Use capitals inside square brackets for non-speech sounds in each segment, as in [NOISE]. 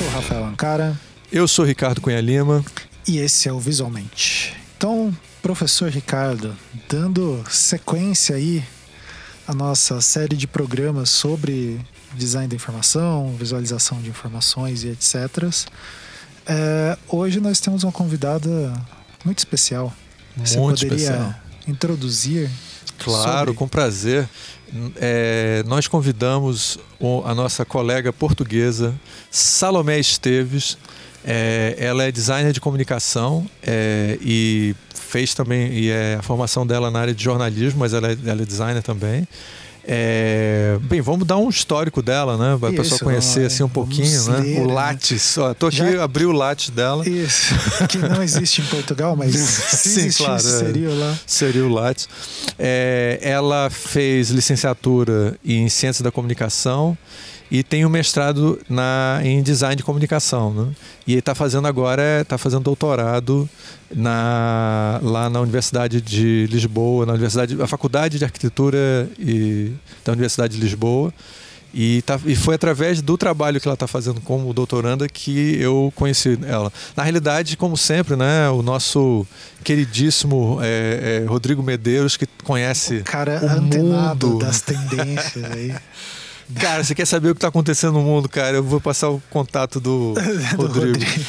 sou o Rafael Ancara. Eu sou Ricardo Cunha Lima. E esse é o Visualmente. Então, professor Ricardo, dando sequência aí à nossa série de programas sobre design da informação, visualização de informações e etc. É, hoje nós temos uma convidada muito especial. Você muito poderia especial. introduzir? Claro, sobre... com prazer. É, nós convidamos a nossa colega portuguesa, Salomé Esteves. É, ela é designer de comunicação é, e fez também e é a formação dela na área de jornalismo, mas ela é, ela é designer também. É, bem, vamos dar um histórico dela, né? Para a pessoa conhecer assim um pouquinho, né? Ler, o né? Lattes. Né? Ó, tô aqui, Já... abri o Lattes dela. Isso, que não existe em Portugal, mas [LAUGHS] se Sim, claro, é. seria lá. Seria o Lattes. É, ela fez licenciatura em Ciência da Comunicação e tem um mestrado na, em design de comunicação. Né? E ele está fazendo agora, está fazendo doutorado na, lá na Universidade de Lisboa, na Universidade, a Faculdade de Arquitetura e, da Universidade de Lisboa. E, tá, e foi através do trabalho que ela está fazendo como doutoranda que eu conheci ela. Na realidade, como sempre, né, o nosso queridíssimo é, é, Rodrigo Medeiros, que conhece o cara o antenado mundo. das tendências aí. [LAUGHS] Cara, você quer saber o que está acontecendo no mundo, cara? Eu vou passar o contato do, [LAUGHS] do Rodrigo. Rodrigo.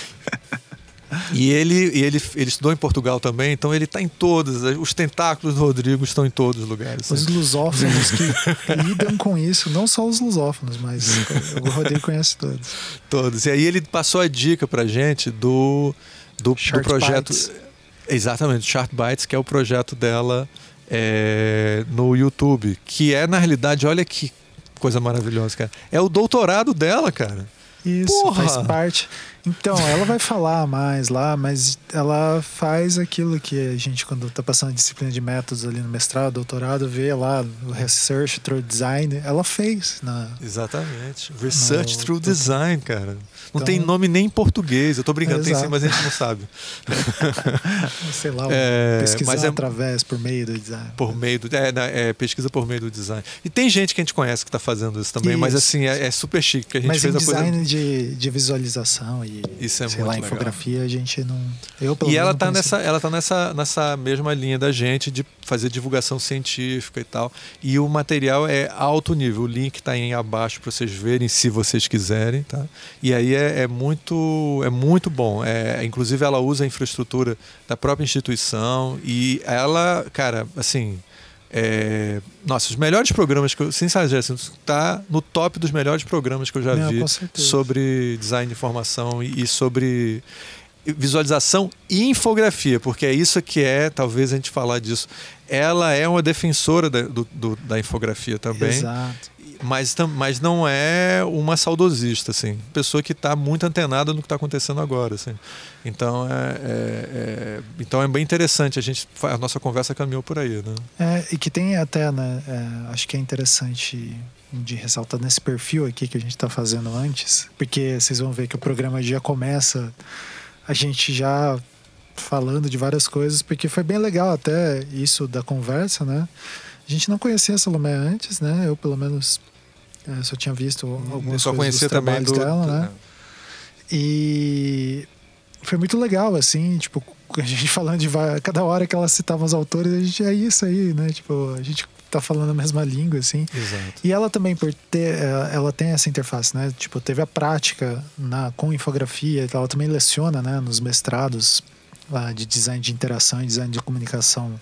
E ele, e ele, ele estudou em Portugal também, então ele está em todos. Os tentáculos do Rodrigo estão em todos os lugares. Os lusófonos que [LAUGHS] lidam com isso, não só os lusófonos, mas o Rodrigo conhece todos. Todos. E aí ele passou a dica pra gente do, do, do projeto. Bites. Exatamente, Chart Bytes, que é o projeto dela é, no YouTube. Que é, na realidade, olha que coisa maravilhosa, cara. É o doutorado dela, cara. Isso, Porra. faz parte. Então, ela vai falar mais lá, mas ela faz aquilo que a gente, quando está passando a disciplina de métodos ali no mestrado, doutorado, vê lá o Research Through Design, ela fez. Na, Exatamente. Research no, Through Design, cara. Não então, tem nome nem em português. Eu tô brincando, tem sim, mas a gente não sabe. [LAUGHS] Sei lá, é, pesquisar é, através, por meio do design. Por meio do. É, é, pesquisa por meio do design. E tem gente que a gente conhece que está fazendo isso também, isso. mas assim, é, é, super chique que a gente mas fez em a design coisa. De, de visualização e isso é sei muito lá, legal. infografia, a gente não. Eu, e ela está nessa, ela tá nessa, nessa mesma linha da gente de fazer divulgação científica e tal. E o material é alto nível. O link está aí abaixo para vocês verem, se vocês quiserem, tá? E aí é, é muito é muito bom. É, inclusive, ela usa a infraestrutura da própria instituição e ela, cara, assim. É, nossa, os melhores programas que eu, sem exagero, assim, tá no top dos melhores programas que eu já Não, vi sobre design de informação e, e sobre visualização e infografia, porque é isso que é, talvez a gente falar disso. Ela é uma defensora da, do, do, da infografia também. Exato mas, mas não é uma saudosista, assim. Pessoa que está muito antenada no que está acontecendo agora, assim. Então é, é, é, então é bem interessante. A, gente, a nossa conversa caminhou por aí, né? É, e que tem até, né? É, acho que é interessante de ressaltar nesse perfil aqui que a gente está fazendo antes, porque vocês vão ver que o programa já começa a gente já falando de várias coisas, porque foi bem legal até isso da conversa, né? A gente não conhecia a Salomé antes, né? Eu, pelo menos, é, só tinha visto algumas só coisas conhecia também do, dela, né? E foi muito legal, assim, tipo, [LAUGHS] a gente falando de cada hora que ela citava os autores, a gente é isso aí, né? Tipo, a gente tá falando a mesma língua, assim. Exato. E ela também, por ter, é, ela tem essa interface, né? Tipo, teve a prática na, com infografia, ela também leciona, né? Nos mestrados lá de design de interação e design de comunicação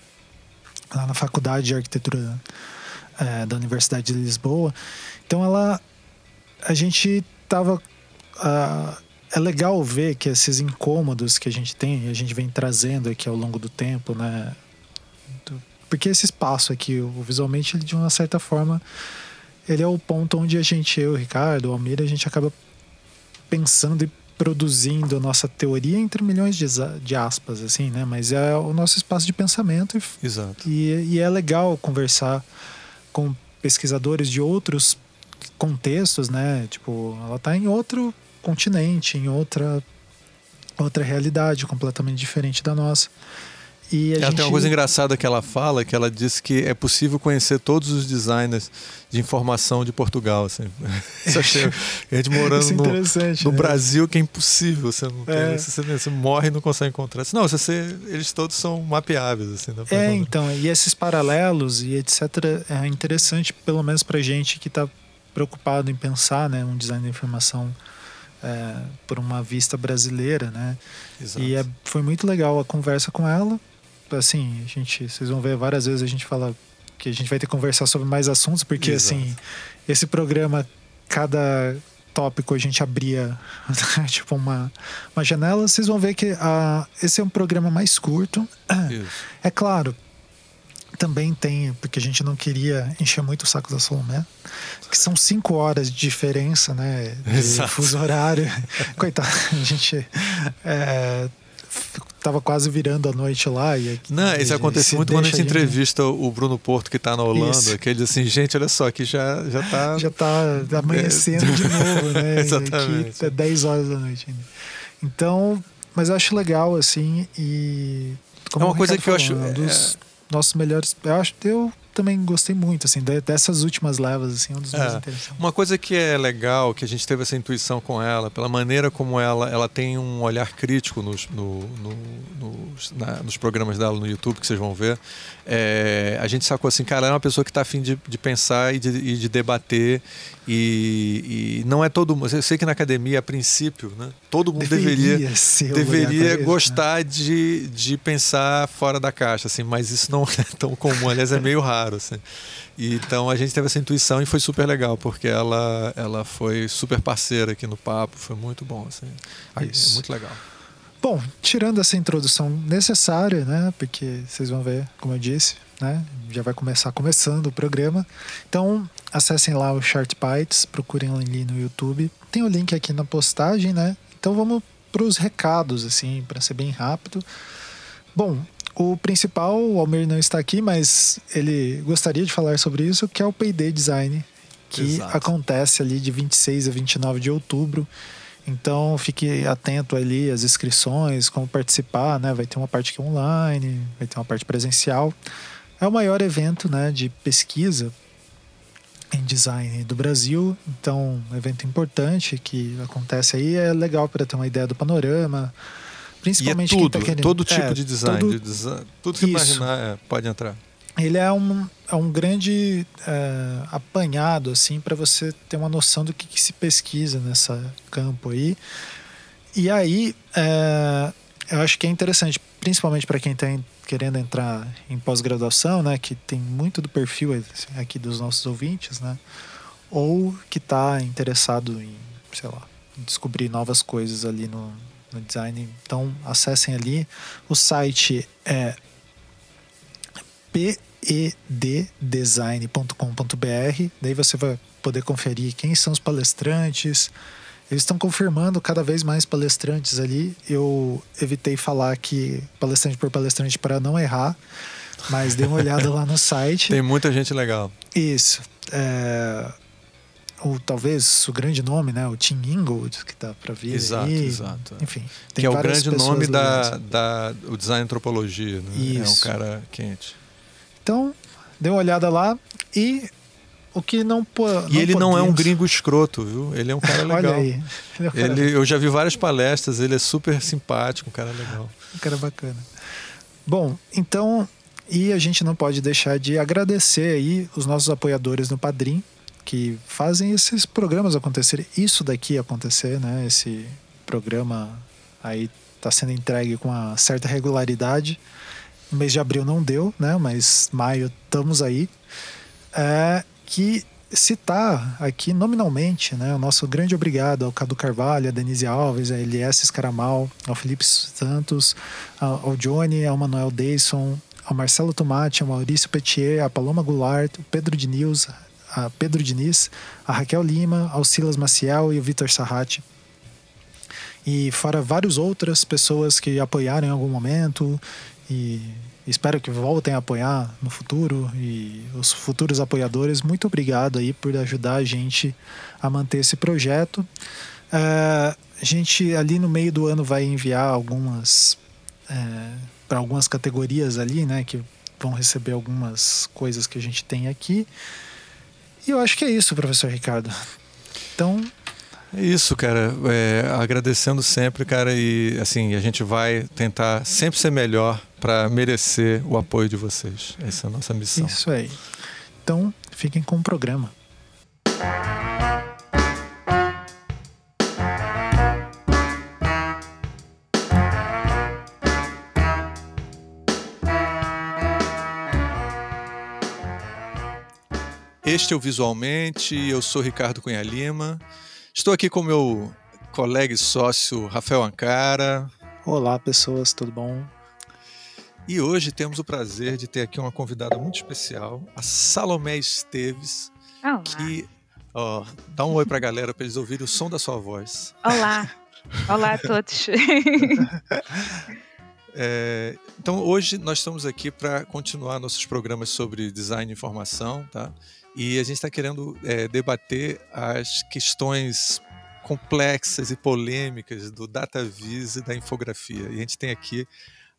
lá na faculdade de arquitetura é, da Universidade de Lisboa. Então ela, a gente tava é legal ver que esses incômodos que a gente tem, a gente vem trazendo aqui ao longo do tempo, né? Porque esse espaço aqui, visualmente, de uma certa forma, ele é o ponto onde a gente, eu, o Ricardo, o Almir, a gente acaba pensando e produzindo a nossa teoria entre milhões de, de aspas, assim, né? Mas é o nosso espaço de pensamento. E, Exato. E, e é legal conversar com pesquisadores de outros contextos, né? Tipo, ela está em outro continente, em outra outra realidade completamente diferente da nossa. E ela gente... tem uma coisa engraçada que ela fala, que ela diz que é possível conhecer todos os designers de informação de Portugal. Assim. [LAUGHS] a gente morando é no, no né? Brasil, que é impossível. Você, não é. você, você, morre e não consegue encontrar. Não, você, eles todos são mapeáveis. Assim, é, então, e esses paralelos e etc. é interessante, pelo menos para gente que está preocupado em pensar né, um design de informação é, por uma vista brasileira, né? Exato. E é, foi muito legal a conversa com ela assim, a gente, vocês vão ver várias vezes a gente fala que a gente vai ter que conversar sobre mais assuntos, porque Exato. assim, esse programa, cada tópico a gente abria [LAUGHS] tipo uma, uma janela, vocês vão ver que a, esse é um programa mais curto. Isso. É claro, também tem, porque a gente não queria encher muito o saco da Salomé, que são cinco horas de diferença, né? De Exato. fuso horário. [LAUGHS] Coitado, a gente é, tava quase virando a noite lá. E, não, isso acontece muito quando a gente entrevista o Bruno Porto, que está na Holanda, isso. que ele diz assim, gente, olha só, aqui já, já tá... Já tá amanhecendo é. de novo, né? [LAUGHS] Exatamente. Aqui é 10 horas da noite ainda. Então, mas eu acho legal, assim, e... é uma coisa que falou, eu acho... Um dos é... nossos melhores... Eu acho que eu também gostei muito, assim, dessas últimas levas, assim, um dos mais é, interessantes. Uma coisa que é legal, que a gente teve essa intuição com ela, pela maneira como ela, ela tem um olhar crítico nos, no, no, nos, na, nos programas dela no YouTube, que vocês vão ver, é, a gente sacou assim, cara, ela é uma pessoa que está afim de, de pensar e de, e de debater e, e, não é todo mundo. Eu sei que na academia, a princípio, né, todo mundo deveria, deveria, deveria né? gostar né? de, de pensar fora da caixa, assim, mas isso não [LAUGHS] é tão comum, aliás, é meio raro. Assim. E, então a gente teve essa intuição e foi super legal, porque ela, ela foi super parceira aqui no papo, foi muito bom. Assim. Isso. É muito legal. Bom, tirando essa introdução necessária, né? Porque vocês vão ver, como eu disse, né? Já vai começar começando o programa. Então, acessem lá o Short Bytes, procurem ali no YouTube. Tem o link aqui na postagem, né? Então vamos para os recados, assim, para ser bem rápido. Bom, o principal, o Almir não está aqui, mas ele gostaria de falar sobre isso, que é o Payday Design, que Exato. acontece ali de 26 a 29 de outubro. Então fique atento ali às inscrições, como participar, né? Vai ter uma parte aqui online, vai ter uma parte presencial. É o maior evento né, de pesquisa em design do Brasil, então um evento importante que acontece aí é legal para ter uma ideia do panorama, principalmente e é tudo, tá querendo... todo tipo é, de, design, todo... de design, tudo que Isso. imaginar é, pode entrar ele é um, é um grande é, apanhado assim para você ter uma noção do que, que, se pesquisa nessa campo aí. E aí é, eu acho que é interessante, principalmente para quem está querendo entrar em pós-graduação, né, que tem muito do perfil assim, aqui dos nossos ouvintes, né, ou que está interessado em, sei lá, descobrir novas coisas ali no, no design. Então acessem ali. O site é peddesign.com.br. Daí você vai poder conferir quem são os palestrantes. Eles estão confirmando cada vez mais palestrantes ali. Eu evitei falar que palestrante por palestrante para não errar, mas dê uma olhada lá no site. [LAUGHS] Tem muita gente legal. Isso. É, ou talvez o grande nome, né? O Tim Ingold, que tá para vir. Exato, aí. exato. Enfim. que é o grande nome da, da o design antropologia, né? Isso. É um cara quente. Então, dê uma olhada lá e o que não E ele não é um gringo escroto, viu? Ele é um cara [LAUGHS] legal. Olha aí. Ele, é um ele eu já vi várias palestras, ele é super simpático, um cara legal. Um cara bacana. Bom, então, e a gente não pode deixar de agradecer aí os nossos apoiadores no Padrim, que fazem esses programas acontecerem, isso daqui acontecer, né? Esse programa aí está sendo entregue com uma certa regularidade. No mês de abril não deu, né? Mas maio estamos aí. É que citar aqui nominalmente, né? O nosso grande obrigado ao Cadu Carvalho, a Denise Alves, a Elias Escaramal, ao Felipe Santos, ao Johnny, ao Manuel Deison, ao Marcelo Tomate, ao Maurício Petier, a Paloma Goulart, o Pedro Diniz, a Pedro Diniz, a Raquel Lima, ao Silas Maciel e o Vitor Sarrati. E fora várias outras pessoas que apoiaram em algum momento e espero que voltem a apoiar no futuro e os futuros apoiadores, muito obrigado aí por ajudar a gente a manter esse projeto. Uh, a gente ali no meio do ano vai enviar algumas é, para algumas categorias ali, né? Que vão receber algumas coisas que a gente tem aqui. E eu acho que é isso, professor Ricardo. Então. É isso, cara. É, agradecendo sempre, cara. E assim, a gente vai tentar sempre ser melhor para merecer o apoio de vocês. Essa é a nossa missão. Isso aí. Então, fiquem com o programa. Este é o Visualmente, eu sou Ricardo Cunha Lima. Estou aqui com meu colega e sócio Rafael Ancara. Olá, pessoas, tudo bom? E hoje temos o prazer de ter aqui uma convidada muito especial, a Salomé Esteves, Olá. que ó, dá um oi para a galera para eles ouvirem o som da sua voz. Olá. Olá a todos. [LAUGHS] É, então hoje nós estamos aqui para continuar nossos programas sobre design e informação, tá? E a gente está querendo é, debater as questões complexas e polêmicas do data vis e da infografia. E a gente tem aqui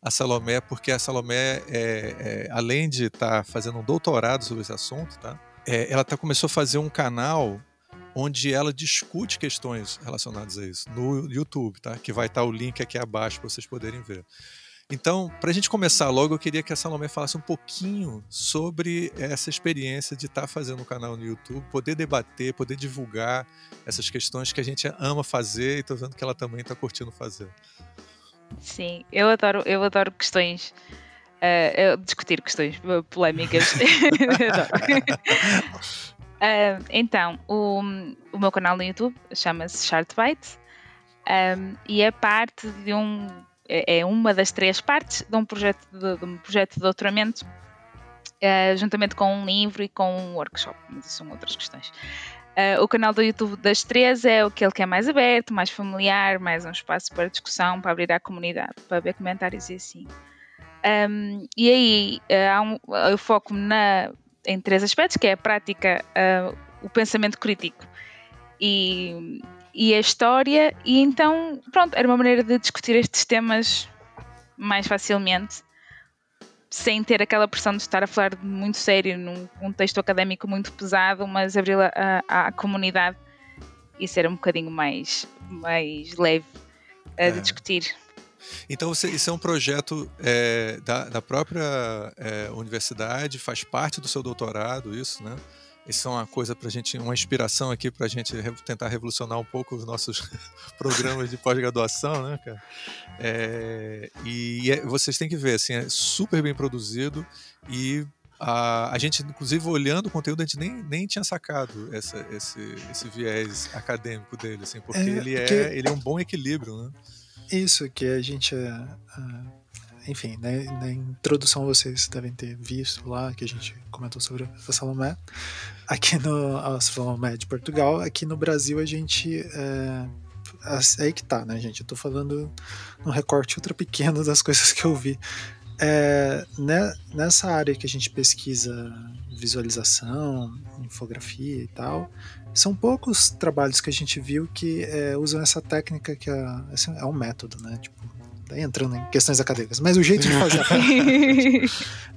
a Salomé, porque a Salomé, é, é, além de estar tá fazendo um doutorado sobre esse assunto, tá? É, ela tá, começou a fazer um canal onde ela discute questões relacionadas a isso no YouTube, tá? Que vai estar tá o link aqui abaixo para vocês poderem ver. Então, para a gente começar logo, eu queria que a Salomé falasse um pouquinho sobre essa experiência de estar tá fazendo um canal no YouTube, poder debater, poder divulgar essas questões que a gente ama fazer e estou vendo que ela também está curtindo fazer. Sim, eu adoro, eu adoro questões. Uh, discutir questões polémicas. [LAUGHS] [LAUGHS] uh, então, o, o meu canal no YouTube chama-se Chartbyte um, e é parte de um é, é uma das três partes de um projeto de, de um projeto de doutoramento, uh, juntamente com um livro e com um workshop, mas isso são outras questões. Uh, o canal do YouTube das três é aquele que é mais aberto, mais familiar, mais um espaço para discussão, para abrir à comunidade, para ver comentários e assim. Um, e aí uh, um, eu foco na, em três aspectos, que é a prática, uh, o pensamento crítico e, e a história, e então, pronto, era uma maneira de discutir estes temas mais facilmente, sem ter aquela pressão de estar a falar muito sério, num contexto académico muito pesado, mas abri-la à, à, comunidade e ser um bocadinho mais, mais leve a é. discutir. Então, você, isso é um projeto é, da, da, própria é, universidade, faz parte do seu doutorado, isso, né? Isso é uma coisa para gente, uma inspiração aqui para a gente tentar revolucionar um pouco os nossos [LAUGHS] programas de pós-graduação, né, cara? É, e é, vocês têm que ver, assim, é super bem produzido e a, a gente, inclusive, olhando o conteúdo, a gente nem, nem tinha sacado essa, esse, esse viés acadêmico dele, assim, porque, é, ele, é, ele é um bom equilíbrio, né? Isso, que a gente. Uh, enfim, né, na introdução vocês devem ter visto lá que a gente comentou sobre a Salomé. Aqui no a Salomé de Portugal, aqui no Brasil a gente. É, é aí que tá, né, gente? Eu tô falando um recorte ultra pequeno das [LAUGHS] coisas que eu vi. É, né, nessa área que a gente pesquisa visualização, infografia e tal, são poucos trabalhos que a gente viu que é, usam essa técnica que é, é um método, né? Tipo, entrando em questões acadêmicas, mas o jeito de fazer a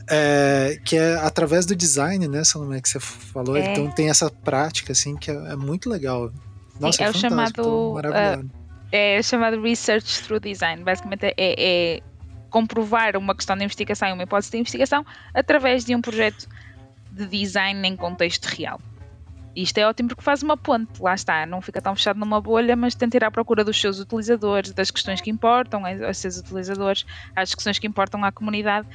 [LAUGHS] é, que é através do design, né, Salomé, que você falou, é. então tem essa prática, assim, que é, é muito legal. Nossa, é, é o chamado, uh, é o chamado Research Through Design, basicamente é, é comprovar uma questão de investigação, uma hipótese de investigação, através de um projeto de design em contexto real. Isto é ótimo porque faz uma ponte, lá está, não fica tão fechado numa bolha, mas tenta ir à procura dos seus utilizadores, das questões que importam aos seus utilizadores, às questões que importam à comunidade,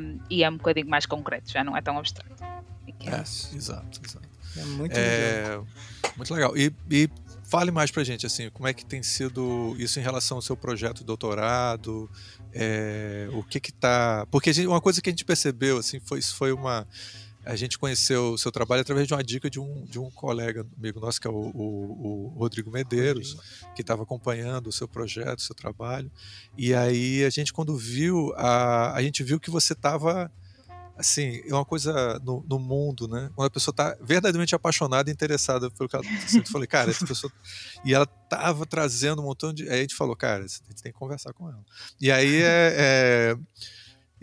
um, e é um bocadinho mais concreto, já não é tão abstrato. É, é, exato, exato. É muito é, legal. Muito legal. E, e fale mais pra gente, assim, como é que tem sido isso em relação ao seu projeto de doutorado, é, o que que tá... Porque gente, uma coisa que a gente percebeu, assim, foi, isso foi uma a gente conheceu o seu trabalho através de uma dica de um, de um colega amigo nosso, que é o, o, o Rodrigo Medeiros, que estava acompanhando o seu projeto, o seu trabalho. E aí a gente, quando viu, a, a gente viu que você estava assim, é uma coisa no, no mundo, né? Quando a pessoa está verdadeiramente apaixonada e interessada pelo que ela tá Eu falei, cara, essa pessoa. [LAUGHS] E ela tava trazendo um montão de. Aí a gente falou, cara, a gente tem que conversar com ela. E aí é. é...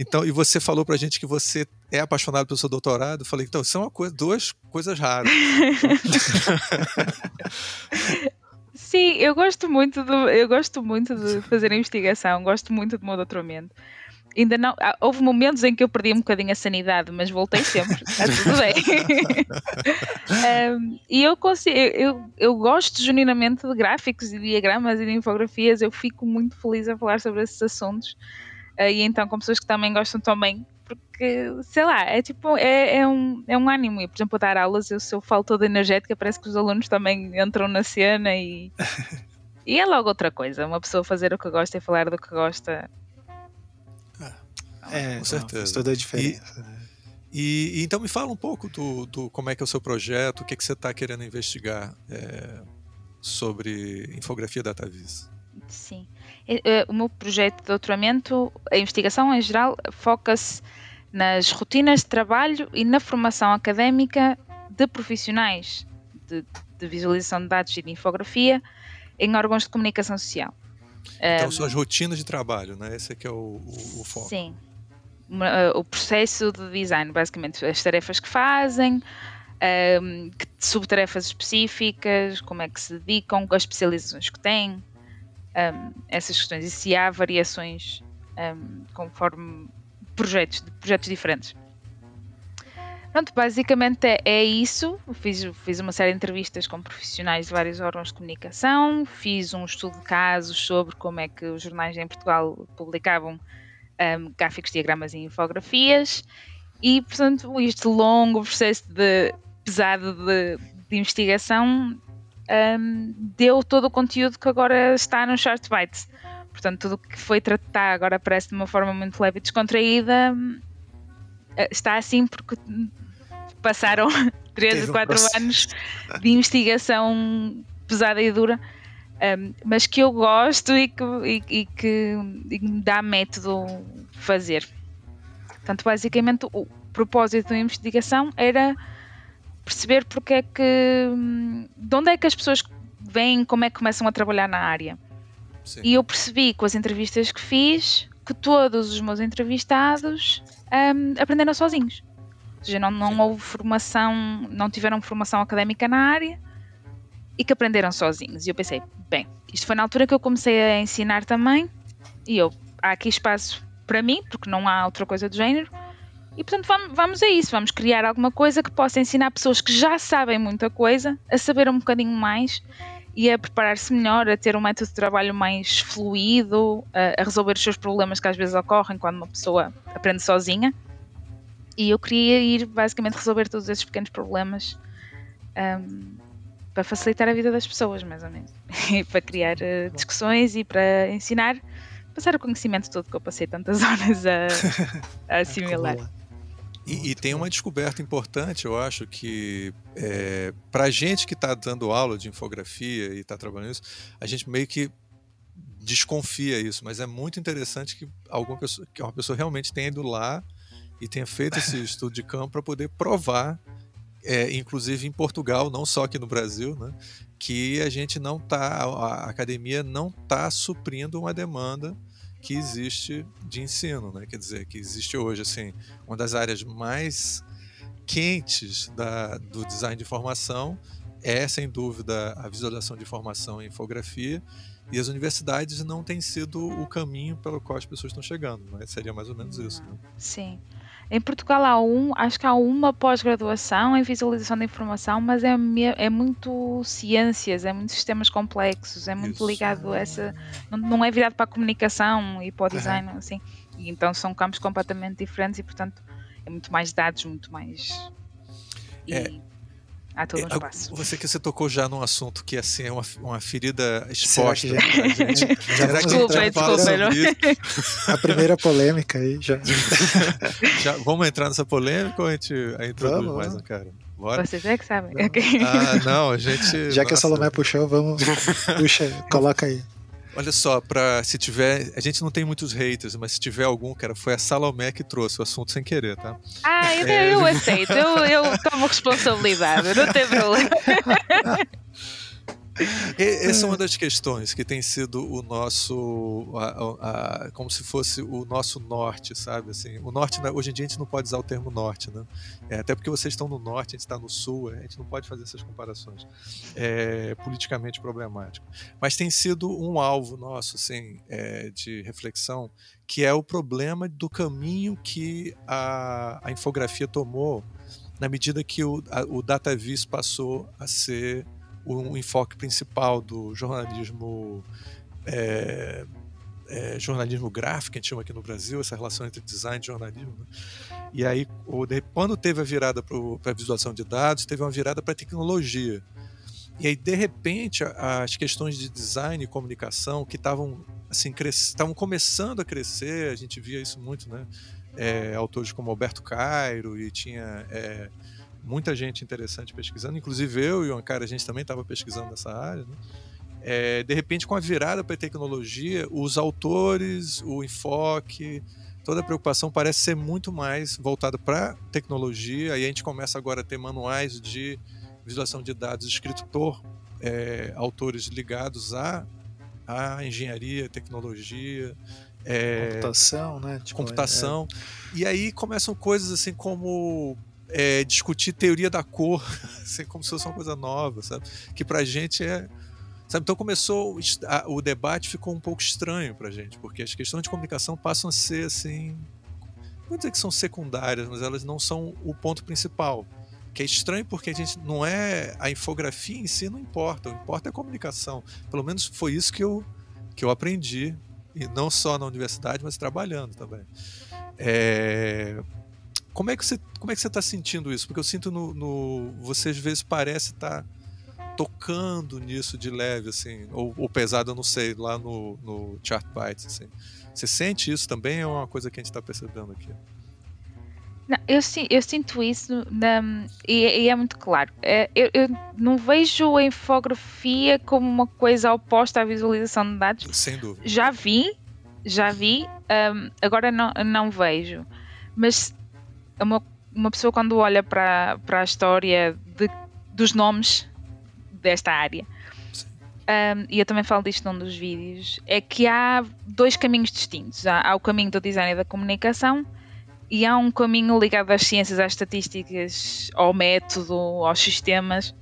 Então, e você falou pra gente que você é apaixonado pelo seu doutorado. Eu falei, então, são uma coisa, duas coisas raras. [LAUGHS] Sim, eu gosto muito do, eu gosto muito de fazer investigação, gosto muito do meu doutoramento. Ainda não, houve momentos em que eu perdi um bocadinho a sanidade, mas voltei sempre. Está tudo bem. [LAUGHS] um, e eu, consigo, eu, eu gosto genuinamente de gráficos e diagramas e de infografias. Eu fico muito feliz a falar sobre esses assuntos. E então, com pessoas que também gostam também, porque sei lá, é tipo, é, é, um, é um ânimo. E, por exemplo, dar aulas, eu, se eu falo toda energética, parece que os alunos também entram na cena e. [LAUGHS] e é logo outra coisa. Uma pessoa fazer o que gosta e falar do que gosta é, com certeza. Faz toda a diferença. E, né? e, e, então me fala um pouco do, do, como é que é o seu projeto, o que, é que você está querendo investigar é, sobre infografia da Tavis. Sim. O meu projeto de doutoramento, a investigação em geral, foca-se nas rotinas de trabalho e na formação académica de profissionais de, de visualização de dados e de infografia em órgãos de comunicação social. Então, um, são as rotinas de trabalho, né? Esse é que é o, o, o foco. Sim, uh, o processo de design, basicamente as tarefas que fazem, um, subtarefas específicas, como é que se dedicam, as especializações que têm, um, essas questões, e se há variações um, conforme projetos, projetos diferentes. Pronto, basicamente é, é, isso. Fiz, fiz uma série de entrevistas com profissionais de vários órgãos de comunicação, fiz um estudo de casos sobre como é que os jornais em Portugal publicavam um, gráficos, diagramas e infografias. E, portanto, este longo processo de pesado de, de investigação um, deu todo o conteúdo que agora está no Short Bytes. Portanto, tudo o que foi tratado agora parece de uma forma muito leve e descontraída. Eh, está assim porque passaram [LAUGHS] 3 ou 4 anos de investigação pesada e dura um, mas que eu gosto e que, e, e que, e que me dá método fazer. Portanto, basicamente, o propósito da investigação era perceber porque é que. de onde é que as pessoas vêm, como é que começam a trabalhar na área. Sim. E eu percebi com as entrevistas que fiz que todos os meus entrevistados um, aprenderam sozinhos. Ou seja, não, não houve formação, não tiveram formação académica na área e que aprenderam sozinhos. E eu pensei, bem, isto foi na altura que eu comecei a ensinar também, e eu, há aqui espaço para mim, porque não há outra coisa do género, e portanto vamos, vamos a isso, vamos criar alguma coisa que possa ensinar pessoas que já sabem muita coisa a saber um bocadinho mais e a preparar-se melhor, a ter um método de trabalho mais fluido, a, a, resolver os seus problemas que às vezes ocorrem quando uma pessoa aprende sozinha. E eu queria ir basicamente resolver todos esses pequenos problemas um, para facilitar a vida das pessoas, mais ou menos. [LAUGHS] E para criar uh, discussões e para ensinar, passar o conhecimento todo que eu passei tantas [LAUGHS] horas a, a [LAUGHS] assimilar. E, e, tem uma descoberta importante, eu acho, que é, para a gente que está dando aula de infografia e está trabalhando isso, a gente meio que desconfia isso, mas é muito interessante que alguma pessoa, que uma pessoa realmente tenha ido lá e tenha feito esse [LAUGHS] estudo de campo para poder provar é, inclusive em Portugal, não só aqui no Brasil, né, que a gente não está, a academia não está suprindo uma demanda que existe de ensino, né? Quer dizer, que existe hoje, assim, uma das áreas mais quentes da, do design de informação é, sem dúvida, a visualização de informação e infografia, e as universidades não têm sido o caminho pelo qual as pessoas estão chegando, né? Seria mais ou menos isso. Né? Sim. Em Portugal há um, acho que há uma pós-graduação em visualização da informação, mas é, é muito ciências, é muito sistemas complexos, é muito Isso. ligado a essa. Não, não, é virado para a comunicação e para o design, uhum. assim. E então são campos completamente diferentes e, portanto, é muito mais dados, muito mais. E... É Há todo um é, espaço. Você que você tocou já num assunto que assim, é uma, uma ferida exposta. Já, gente, [LAUGHS] já vamos desculpa, desculpa, A primeira polêmica aí já. [LAUGHS] já. Vamos entrar nessa polêmica ou a gente a introduz vamos, mais, cara? Bora. Vocês é que sabem. Não. Ah, não, a gente. [LAUGHS] Já que a Salomé puxou, vamos. Puxa, coloca aí. Olha só, para se tiver. A gente não tem muitos haters, mas se tiver algum, cara, foi a Salomé que trouxe o assunto sem querer, tá? Ah, eu, é... eu aceito, eu, eu tomo responsabilidade, não tem problema. [LAUGHS] [LAUGHS] Essa é uma das questões que tem sido o nosso, a, a, como se fosse o nosso norte, sabe? Assim, o norte, hoje em dia a gente não pode usar o termo norte, né? É, até porque vocês estão no norte, a gente está no sul, a gente não pode fazer essas comparações. É politicamente problemático. Mas tem sido um alvo nosso, assim, é, de reflexão, que é o problema do caminho que a, a infografia tomou na medida que o, a, o DataVis passou a ser o enfoque principal do jornalismo é, é, jornalismo gráfico, que a gente chama aqui no Brasil, essa relação entre design e jornalismo. Né? E aí, quando teve a virada para a visualização de dados, teve uma virada para tecnologia. E aí, de repente, as questões de design e comunicação que estavam assim, estavam começando a crescer, a gente via isso muito, né? É, autores como Alberto Cairo e tinha é, muita gente interessante pesquisando, inclusive eu e o Ankara, a gente também estava pesquisando nessa área. Né? É, de repente, com a virada para a tecnologia, os autores, o enfoque, toda a preocupação parece ser muito mais voltada para tecnologia. Aí a gente começa agora a ter manuais de visualização de dados escritos por é, autores ligados à, à engenharia, tecnologia. É, computação, né? Tipo, computação. É... E aí começam coisas assim como é, discutir teoria da cor, [LAUGHS] assim, como se fosse uma coisa nova, sabe? Que pra gente é. Sabe? Então começou. A, o debate ficou um pouco estranho pra gente, porque as questões de comunicação passam a ser assim. Não vou dizer que são secundárias, mas elas não são o ponto principal. Que é estranho porque a gente não é. A infografia em si não importa, o importa é a comunicação. Pelo menos foi isso que eu, que eu aprendi, e não só na universidade, mas trabalhando também. É, como é que você como é que você está sentindo isso? Porque eu sinto no, no você às vezes parece estar tá tocando nisso de leve assim, ou, ou, pesado, eu não sei, lá no, no chart bytes assim. Você sente isso também? É uma coisa que a gente está percebendo aqui? Não, eu, eu, sinto isso na, e, e, é muito claro. É, eu, eu, não vejo a infografia como uma coisa oposta à visualização de dados. Sem dúvida. Já vi, já vi, um, agora não, não vejo. Mas uma, uma pessoa quando olha para, para a história de, dos nomes desta área, um, e eu também falo disto num dos vídeos, é que há dois caminhos distintos. Há, há, o caminho do design e da comunicação e há um caminho ligado às ciências, às estatísticas, ao método, aos sistemas.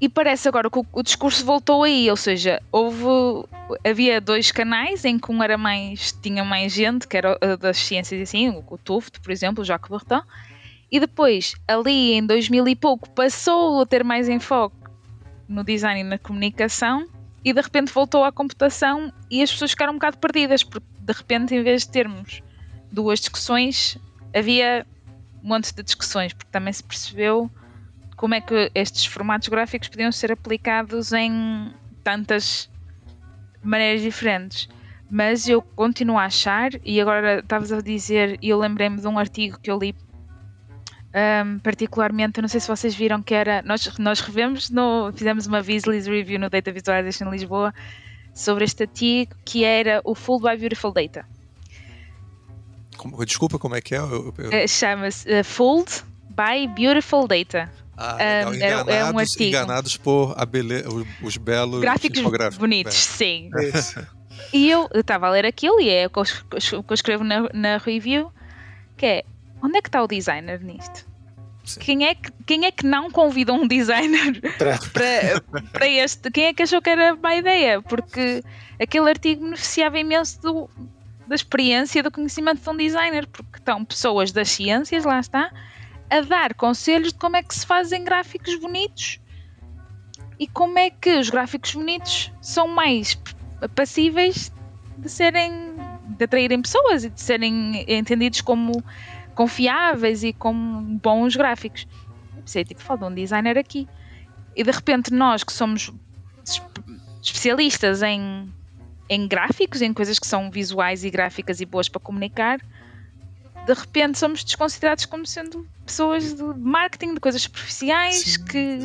E parece agora que o, o discurso voltou aí, ou seja, houve havia dois canais em que um era mais tinha mais gente, que era das ciências assim, o Tufte, por exemplo, o Jacques Bertin, e depois ali em 2000 e pouco passou a ter mais enfoque no design e na comunicação e de repente voltou à computação e as pessoas ficaram um bocado perdidas porque de repente em vez de termos duas discussões havia um monte de discussões porque também se percebeu como é que estes formatos gráficos podiam ser aplicados em tantas maneiras diferentes. Mas eu continuo a achar, e agora estavas a dizer, e eu lembrei-me de um artigo que eu li um, particularmente, eu não sei se vocês viram que era. Nós, nós revemos, no, fizemos uma Vislis Review no Data Visualization Lisboa sobre este artigo que era o Full by Beautiful Data. Como, desculpa, como é que é? Eu. Uh, Chama-se uh, Fooled by Beautiful Data. Ah, um, enganados, é, é um artigo. enganados por a bele... os belos gráficos bonitos, é. sim. e eu estava a ler aquilo e é o que eu escrevo na, na review, que é onde é que está o designer nisto? Quem é, que, quem é que não convidou um designer [LAUGHS] para, para, para este? Quem é que achou que era má ideia? Porque aquele artigo beneficiava imenso do, da experiência, do conhecimento de um designer, porque estão pessoas das ciências, lá está, a dar conselhos de como é que se fazem gráficos bonitos e como é que os gráficos bonitos são mais passíveis de serem de atraírem pessoas e de serem entendidos como confiáveis e como bons gráficos. Pensei, tipo, falta um designer aqui. E de repente nós que somos especialistas em, em gráficos, em coisas que são visuais e gráficas e boas para comunicar, de repente somos desconsiderados como sendo pessoas de marketing, de coisas superficiais, Sim, que,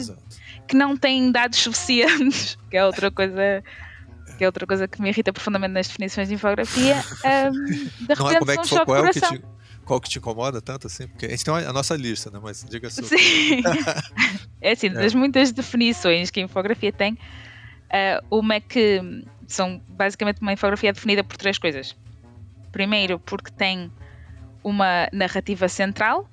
que não têm dados suficientes, [LAUGHS] que é outra coisa que é outra coisa que me irrita profundamente nas definições de infografia, um, [LAUGHS] de repente Não é como é são que um foi, qual, é que te, qual que te incomoda tanto assim? Porque a gente tem a nossa lista, né? Mas diga a sua. Sim. [LAUGHS] é assim, das muitas definições que a infografia tem, ah, uma é que são basicamente uma infografia é definida por três coisas. Primeiro, porque tem uma narrativa central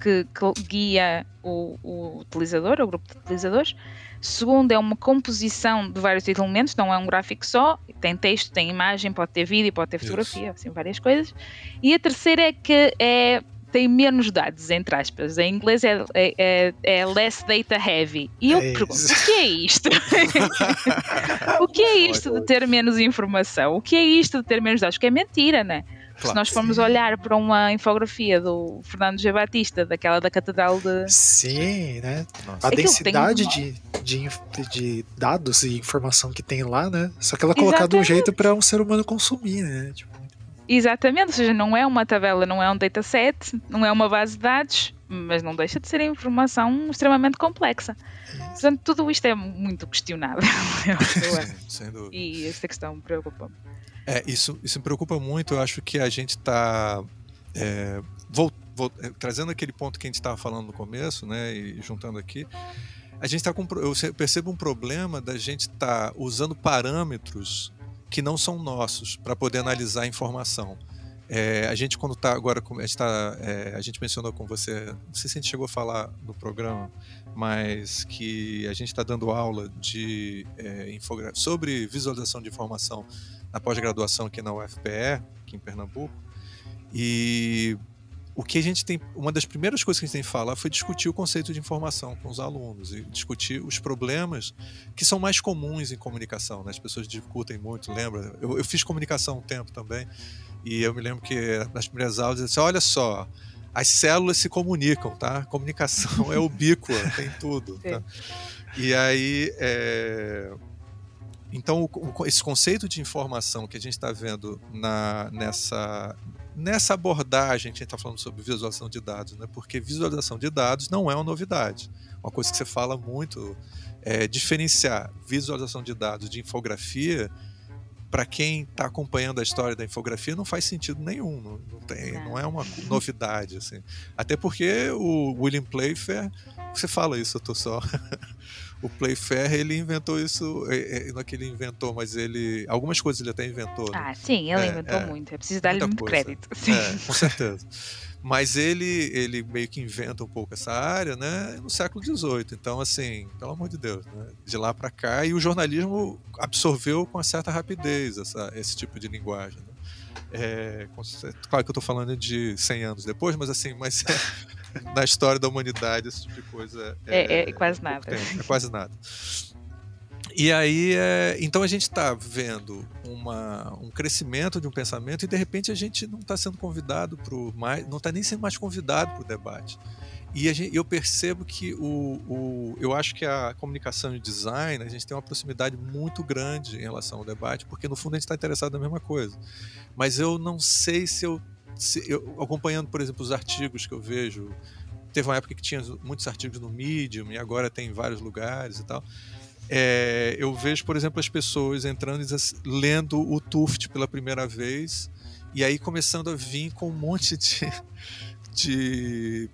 que, que guia o, o utilizador, o grupo de utilizadores. Segundo, é uma composição de vários elementos, não é um gráfico só, tem texto, tem imagem, pode ter vídeo, pode ter Isso. fotografia, assim, várias coisas. E a terceira é que é, tem menos dados, entre aspas. Em inglês é, é, é- é less data heavy. E eu É pergunto, isso. o que é isto? [LAUGHS] o que é isto de ter menos informação? O que é isto de ter menos dados? Que é mentira, né? Se Claro. nós formos olhar para uma infografia do Fernando G. Batista, daquela da Catedral de. Sim, né? Nossa. A Aquilo densidade tem- de, de, de dados e informação que tem lá, né? Só que ela é colocada de um jeito para um ser humano consumir, né? Tipo, Exatamente, ou seja, não é uma tabela, não é um dataset, não é uma base de dados, mas não deixa de ser informação extremamente complexa. Portanto, tudo isto é muito questionável. [LAUGHS] Sim, sem dúvida. e esta questão preocupa-me. É, isso, isso me preocupa muito. Eu acho que a gente está trazendo aquele ponto que a gente estava falando no começo, né, e juntando aqui. A gente está com, eu percebo um problema da gente estar usando parâmetros que não são nossos para poder analisar a informação. É, a gente quando está agora, a gente, tá, é, a gente mencionou com você, não sei se a gente chegou a falar no programa, mas que a gente está dando aula de é, sobre visualização de informação na pós-graduação aqui na UFPE, aqui em Pernambuco. E o que a gente tem, uma das primeiras coisas que a gente tem que falar foi discutir o conceito de informação com os alunos e discutir os problemas que são mais comuns em comunicação. Né? As pessoas discutem muito, lembra? Eu, eu fiz comunicação um tempo também e eu me lembro que nas primeiras aulas eu disse, olha só, as células se comunicam, tá? Comunicação é [LAUGHS] ubíqua, tem tudo, tá? E aí, é, então o- o- esse conceito de informação que a gente está vendo na, nessa nessa abordagem que a gente está falando sobre visualização de dados, né? Porque visualização de dados não é uma novidade. Uma coisa que você fala muito é diferenciar visualização de dados de infografia para quem está acompanhando a história da infografia não faz sentido nenhum, não, não tem, Não. não é uma novidade assim. Até porque o William Playfair, você fala isso, eu tô só [LAUGHS] o Playfair ele inventou isso, é, é, não é que ele inventou, mas ele algumas coisas ele até inventou. né? Ah, sim, ele É, inventou é. muito. É preciso dar-lhe muito coisa. crédito. Sim. É, com certeza. Mas ele, ele meio que inventa um pouco essa área, né, no século XVIII. Então, assim, pelo amor de Deus, né, de lá para cá, e o jornalismo absorveu com uma certa rapidez essa, esse tipo de linguagem. né. É, claro que eu estou falando de 100 anos depois, mas assim, mas é, [LAUGHS] [LAUGHS] na história da humanidade esse tipo de coisa É- é quase pouco nada. tempo, é quase nada. E aí, é, então a gente está vendo uma, um crescimento de um pensamento e de repente a gente não está sendo convidado para mais, não está nem sendo mais convidado para o debate. E gente- eu percebo que o, o, eu acho que a comunicação e o design a gente tem uma proximidade muito grande em relação ao debate, porque no fundo a gente está interessado na mesma coisa. Mas eu não sei se eu, se eu acompanhando, por exemplo, os artigos que eu vejo, teve uma época que tinha muitos artigos no Medium e agora tem em vários lugares e tal. É, eu vejo, por exemplo, as pessoas entrando e diz- lendo o Tuft pela primeira vez e aí começando a vir com um monte de, de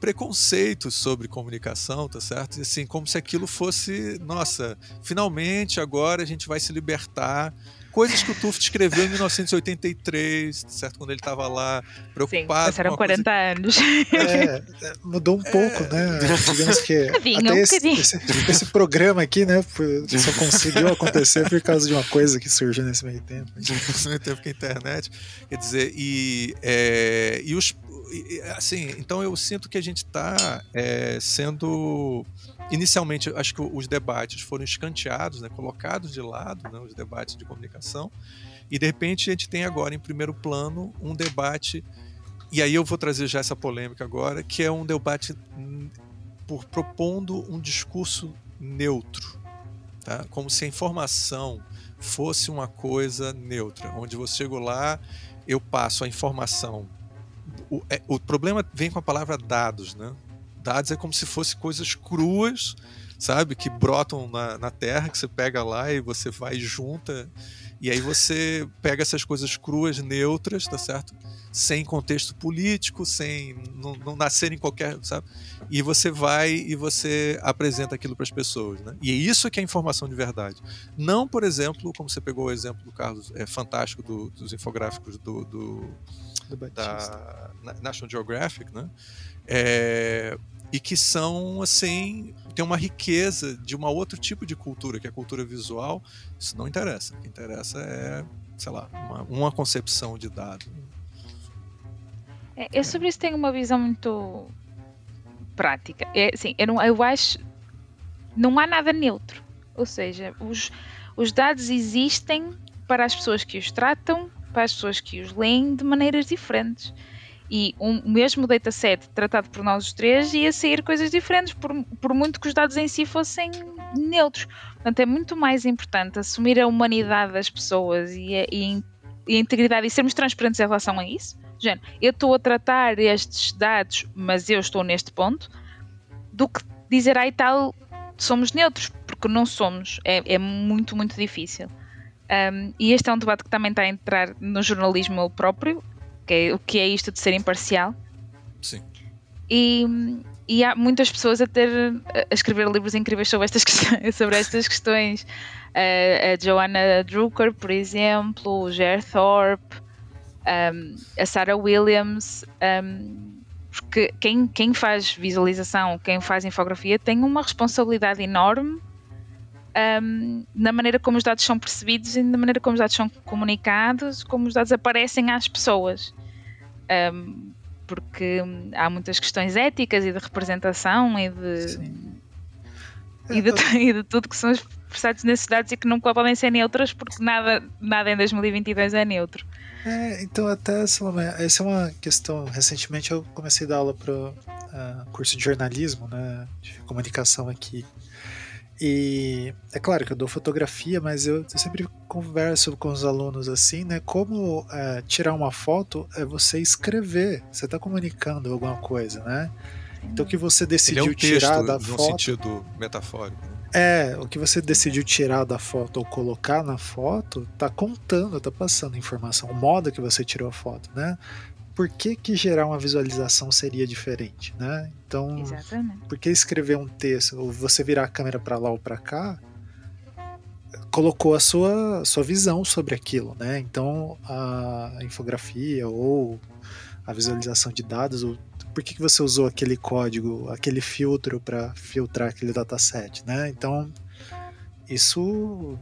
preconceitos sobre comunicação, tá certo? E assim, como se aquilo fosse, nossa, finalmente agora a gente vai se libertar. Coisas que o Tuft escreveu em 1983, tá certo? Quando ele estava lá Sim, preocupado. passaram com uma coisa 40 anos. É, é, mudou um pouco, né? Digamos que bocadinho, até um esse, esse, esse programa aqui, né, só conseguiu acontecer por causa de uma coisa que surgiu nesse meio tempo. ao [LAUGHS] mesmo tempo que a internet. Quer dizer, e, é, e os. Assim, então eu sinto que a gente está sendo. Inicialmente, acho que os debates foram escanteados, né, colocados de lado, né, os debates de comunicação, e de repente a gente tem agora em primeiro plano um debate, e aí eu vou trazer já essa polêmica agora, que é um debate por propondo um discurso neutro, tá? como se a informação fosse uma coisa neutra, onde você chegou lá, eu passo a informação. O, é, o problema vem com a palavra dados, né? Dados é como se fosse coisas cruas sabe? Que brotam na, na terra, que você pega lá e você vai junta. E aí você pega essas coisas cruas, neutras, tá certo? Sem contexto político, sem não, não nascer em qualquer, sabe? E você vai e você apresenta aquilo para as pessoas, né? E é isso que é informação de verdade. Não, por exemplo, como você pegou o exemplo do Carlos, é fantástico do, dos infográficos do, do da National Geographic, né? É, e que são assim tem uma riqueza de um outro tipo de cultura que é a cultura visual. Isso não interessa. O que interessa é sei lá uma, uma concepção de dado. É, eu sobre isso tenho uma visão muito prática. É assim eu, não, eu acho não há nada neutro. Ou seja os os dados existem para as pessoas que os tratam para as pessoas que os leem de maneiras diferentes e um, o mesmo dataset tratado por nós os três ia sair coisas diferentes, por, por muito que os dados em si fossem neutros. Portanto, é muito mais importante assumir a humanidade das pessoas e a, e, a integridade e sermos transparentes em relação a isso. Gente, eu estou a tratar estes dados, mas eu estou neste ponto, do que dizer aí tal somos neutros, porque não somos. É, é muito, muito difícil. Um, e este é um debate que também está a entrar no jornalismo próprio, que é, o que é isto de ser imparcial. Sim. E, e há muitas pessoas a ter a escrever livros incríveis sobre estas [LAUGHS] questões. Sobre estas questões. a Joanna Drucker, por exemplo, o Ger Thorpe, um, a Sarah Williams. Um, porque quem, quem faz visualização, quem faz infografia, tem uma responsabilidade enorme um, na maneira como os dados são percebidos e na maneira como os dados são comunicados, como os dados aparecem às pessoas. Um, porque há muitas questões éticas e de representação e de, e de, e de tudo que são expressados nesses dados e que nunca podem ser neutros porque nada, nada em 2022 é neutro. É, então até, Salomé, essa é uma questão. Recentemente eu comecei a dar aula para uh, curso de jornalismo, né, de comunicação aqui. E é claro que eu dou fotografia, mas eu, eu sempre converso com os alunos assim, né? Como é, tirar uma foto é você escrever, você está comunicando alguma coisa, né? Então o que você decidiu Ele é um tirar texto, da no foto. sentido metafórico. É, o que você decidiu tirar da foto ou colocar na foto tá contando, tá passando informação, o modo que você tirou a foto, né? Por que, que gerar uma visualização seria diferente, né? Então, Exatamente. por que escrever um texto, ou você virar a câmera para lá ou para cá, colocou a sua, sua visão sobre aquilo, né? Então, a infografia ou a visualização de dados, ou por que, que você usou aquele código, aquele filtro para filtrar aquele dataset, né? Então, isso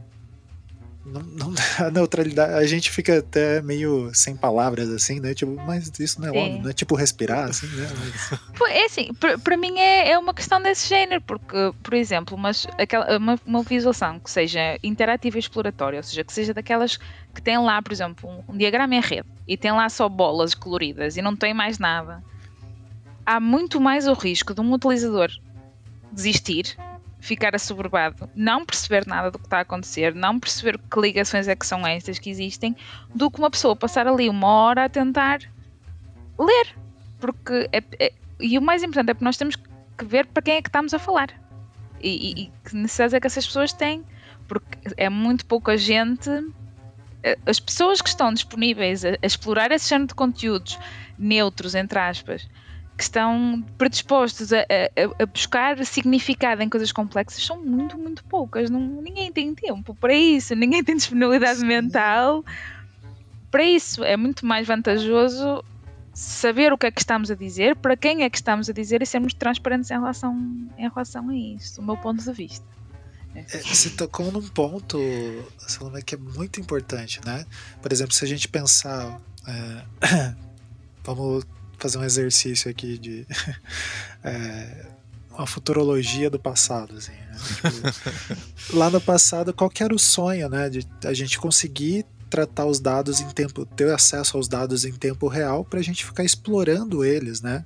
não, não [LAUGHS] a neutralidade, a gente fica até meio sem palavras, assim, né? Tipo, mas isso não é óbvio, não é tipo respirar, assim, né? Mas... [LAUGHS] É assim, para mim é, é uma questão desse género, porque, por exemplo, mas aquela, uma, uma visualização que seja interativa e exploratória, ou seja, que seja daquelas que tem lá, por exemplo, um, um diagrama em rede e tem lá só bolas coloridas e não tem mais nada, há muito mais o risco de um utilizador desistir ficar assoberbado, não perceber nada do que está a acontecer, não perceber que ligações é que são estas que existem, do que uma pessoa passar ali uma hora a tentar ler. Porque é, é, e o mais importante é que nós temos que ver para quem é que estamos a falar. E, e, e que necessidades é que essas pessoas têm, porque é muito pouca gente. Eh, as pessoas que estão disponíveis a, a explorar esse género de conteúdos neutros, entre aspas, que estão predispostos a, a, a, buscar significado em coisas complexas são muito, muito poucas. Não, ninguém tem tempo para isso, ninguém tem disponibilidade Sim. mental para isso. É muito mais vantajoso saber o que é que estamos a dizer, para quem é que estamos a dizer e sermos transparentes em relação, em relação a isso, do meu ponto de vista. É, você tocou num ponto, Salomé, que é muito importante, né? Por exemplo, se a gente pensar. É, [COUGHS] vamos fazer um exercício aqui de [LAUGHS] é, uma futurologia do passado. Assim, né? tipo, lá no passado, qual era o sonho, né? De a gente conseguir tratar os dados em tempo, ter acesso aos dados em tempo real para a gente ficar explorando eles, né?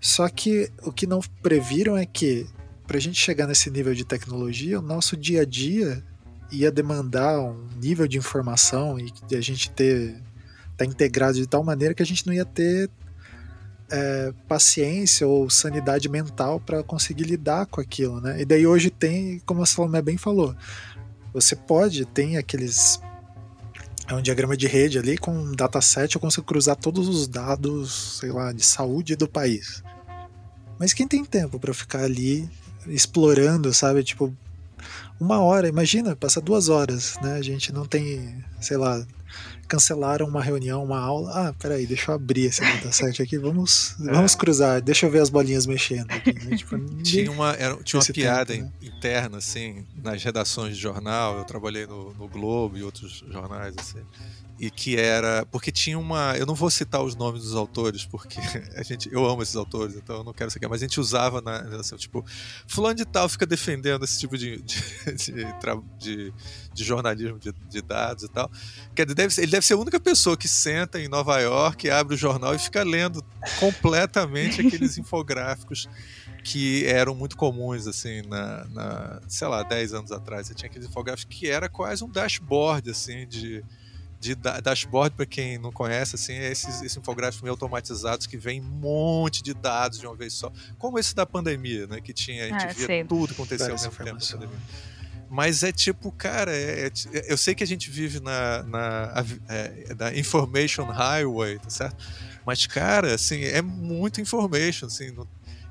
Só que o que não previram é que para a gente chegar nesse nível de tecnologia, o nosso dia a dia ia demandar um nível de informação e a gente ter tá integrado de tal maneira que a gente não ia ter é, paciência ou sanidade mental para conseguir lidar com aquilo, né? E daí hoje tem, como a Salomé bem falou, você pode, tem aqueles. É um diagrama de rede ali com um dataset, eu consigo cruzar todos os dados, sei lá, de saúde do país. Mas quem tem tempo para ficar ali explorando, sabe? Tipo, uma hora, imagina, passa duas horas, né? A gente não tem, sei lá, cancelaram uma reunião, uma aula. Ah, peraí, deixa eu abrir esse dataset aqui, vamos, [LAUGHS] é. vamos cruzar, deixa eu ver as bolinhas mexendo. Aqui, né? tipo, [LAUGHS] tinha uma, era, tinha uma piada tempo, né? interna, assim, nas redações de jornal, eu trabalhei no, no Globo e outros jornais, assim, e que era porque tinha uma eu não vou citar os nomes dos autores porque [LAUGHS] a gente eu amo esses autores então eu não quero saber mas a gente usava na assim, tipo fulano de tal fica defendendo esse tipo de [LAUGHS] de, de, de, de jornalismo de, de, dados e tal Quer dizer, deve, ele deve ser a única pessoa que senta em Nova York abre o jornal e fica lendo completamente [LAUGHS] aqueles infográficos que eram muito comuns, assim, na, na, sei lá, 10 anos atrás. Você tinha aqueles infográficos que era quase um dashboard, assim, de, de dashboard, para quem não conhece, assim, é esses, esses infográficos meio automatizados que vem um monte de dados de uma vez só. Como esse da pandemia, né? Que tinha, a gente ah, via sim. tudo acontecer ao mesmo tempo da pandemia. Mas é tipo, cara, é, é, eu sei que a gente vive na, na, é, na information highway, tá certo? Mas, cara, assim, é muito information, assim.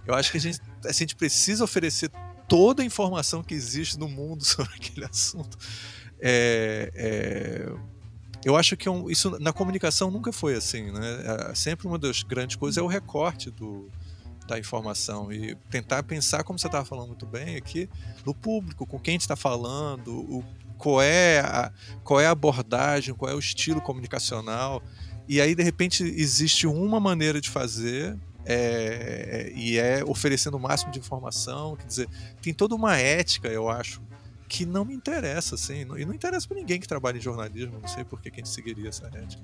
eu acho que a gente, a gente precisa oferecer toda a informação que existe no mundo [LAUGHS] sobre aquele assunto. É, é, eu acho que um, isso na comunicação nunca foi assim, né? É, sempre uma das grandes coisas é o recorte do, da informação e tentar pensar, como você estava falando muito bem aqui, no público, com quem está falando, o, qual, é a, qual é a abordagem, qual é o estilo comunicacional. E aí, de repente, existe uma maneira de fazer é, e é oferecendo o máximo de informação. Quer dizer, tem toda uma ética, eu acho, que não me interessa, assim, e não interessa para ninguém que trabalha em jornalismo, não sei por que quem seguiria essa ética.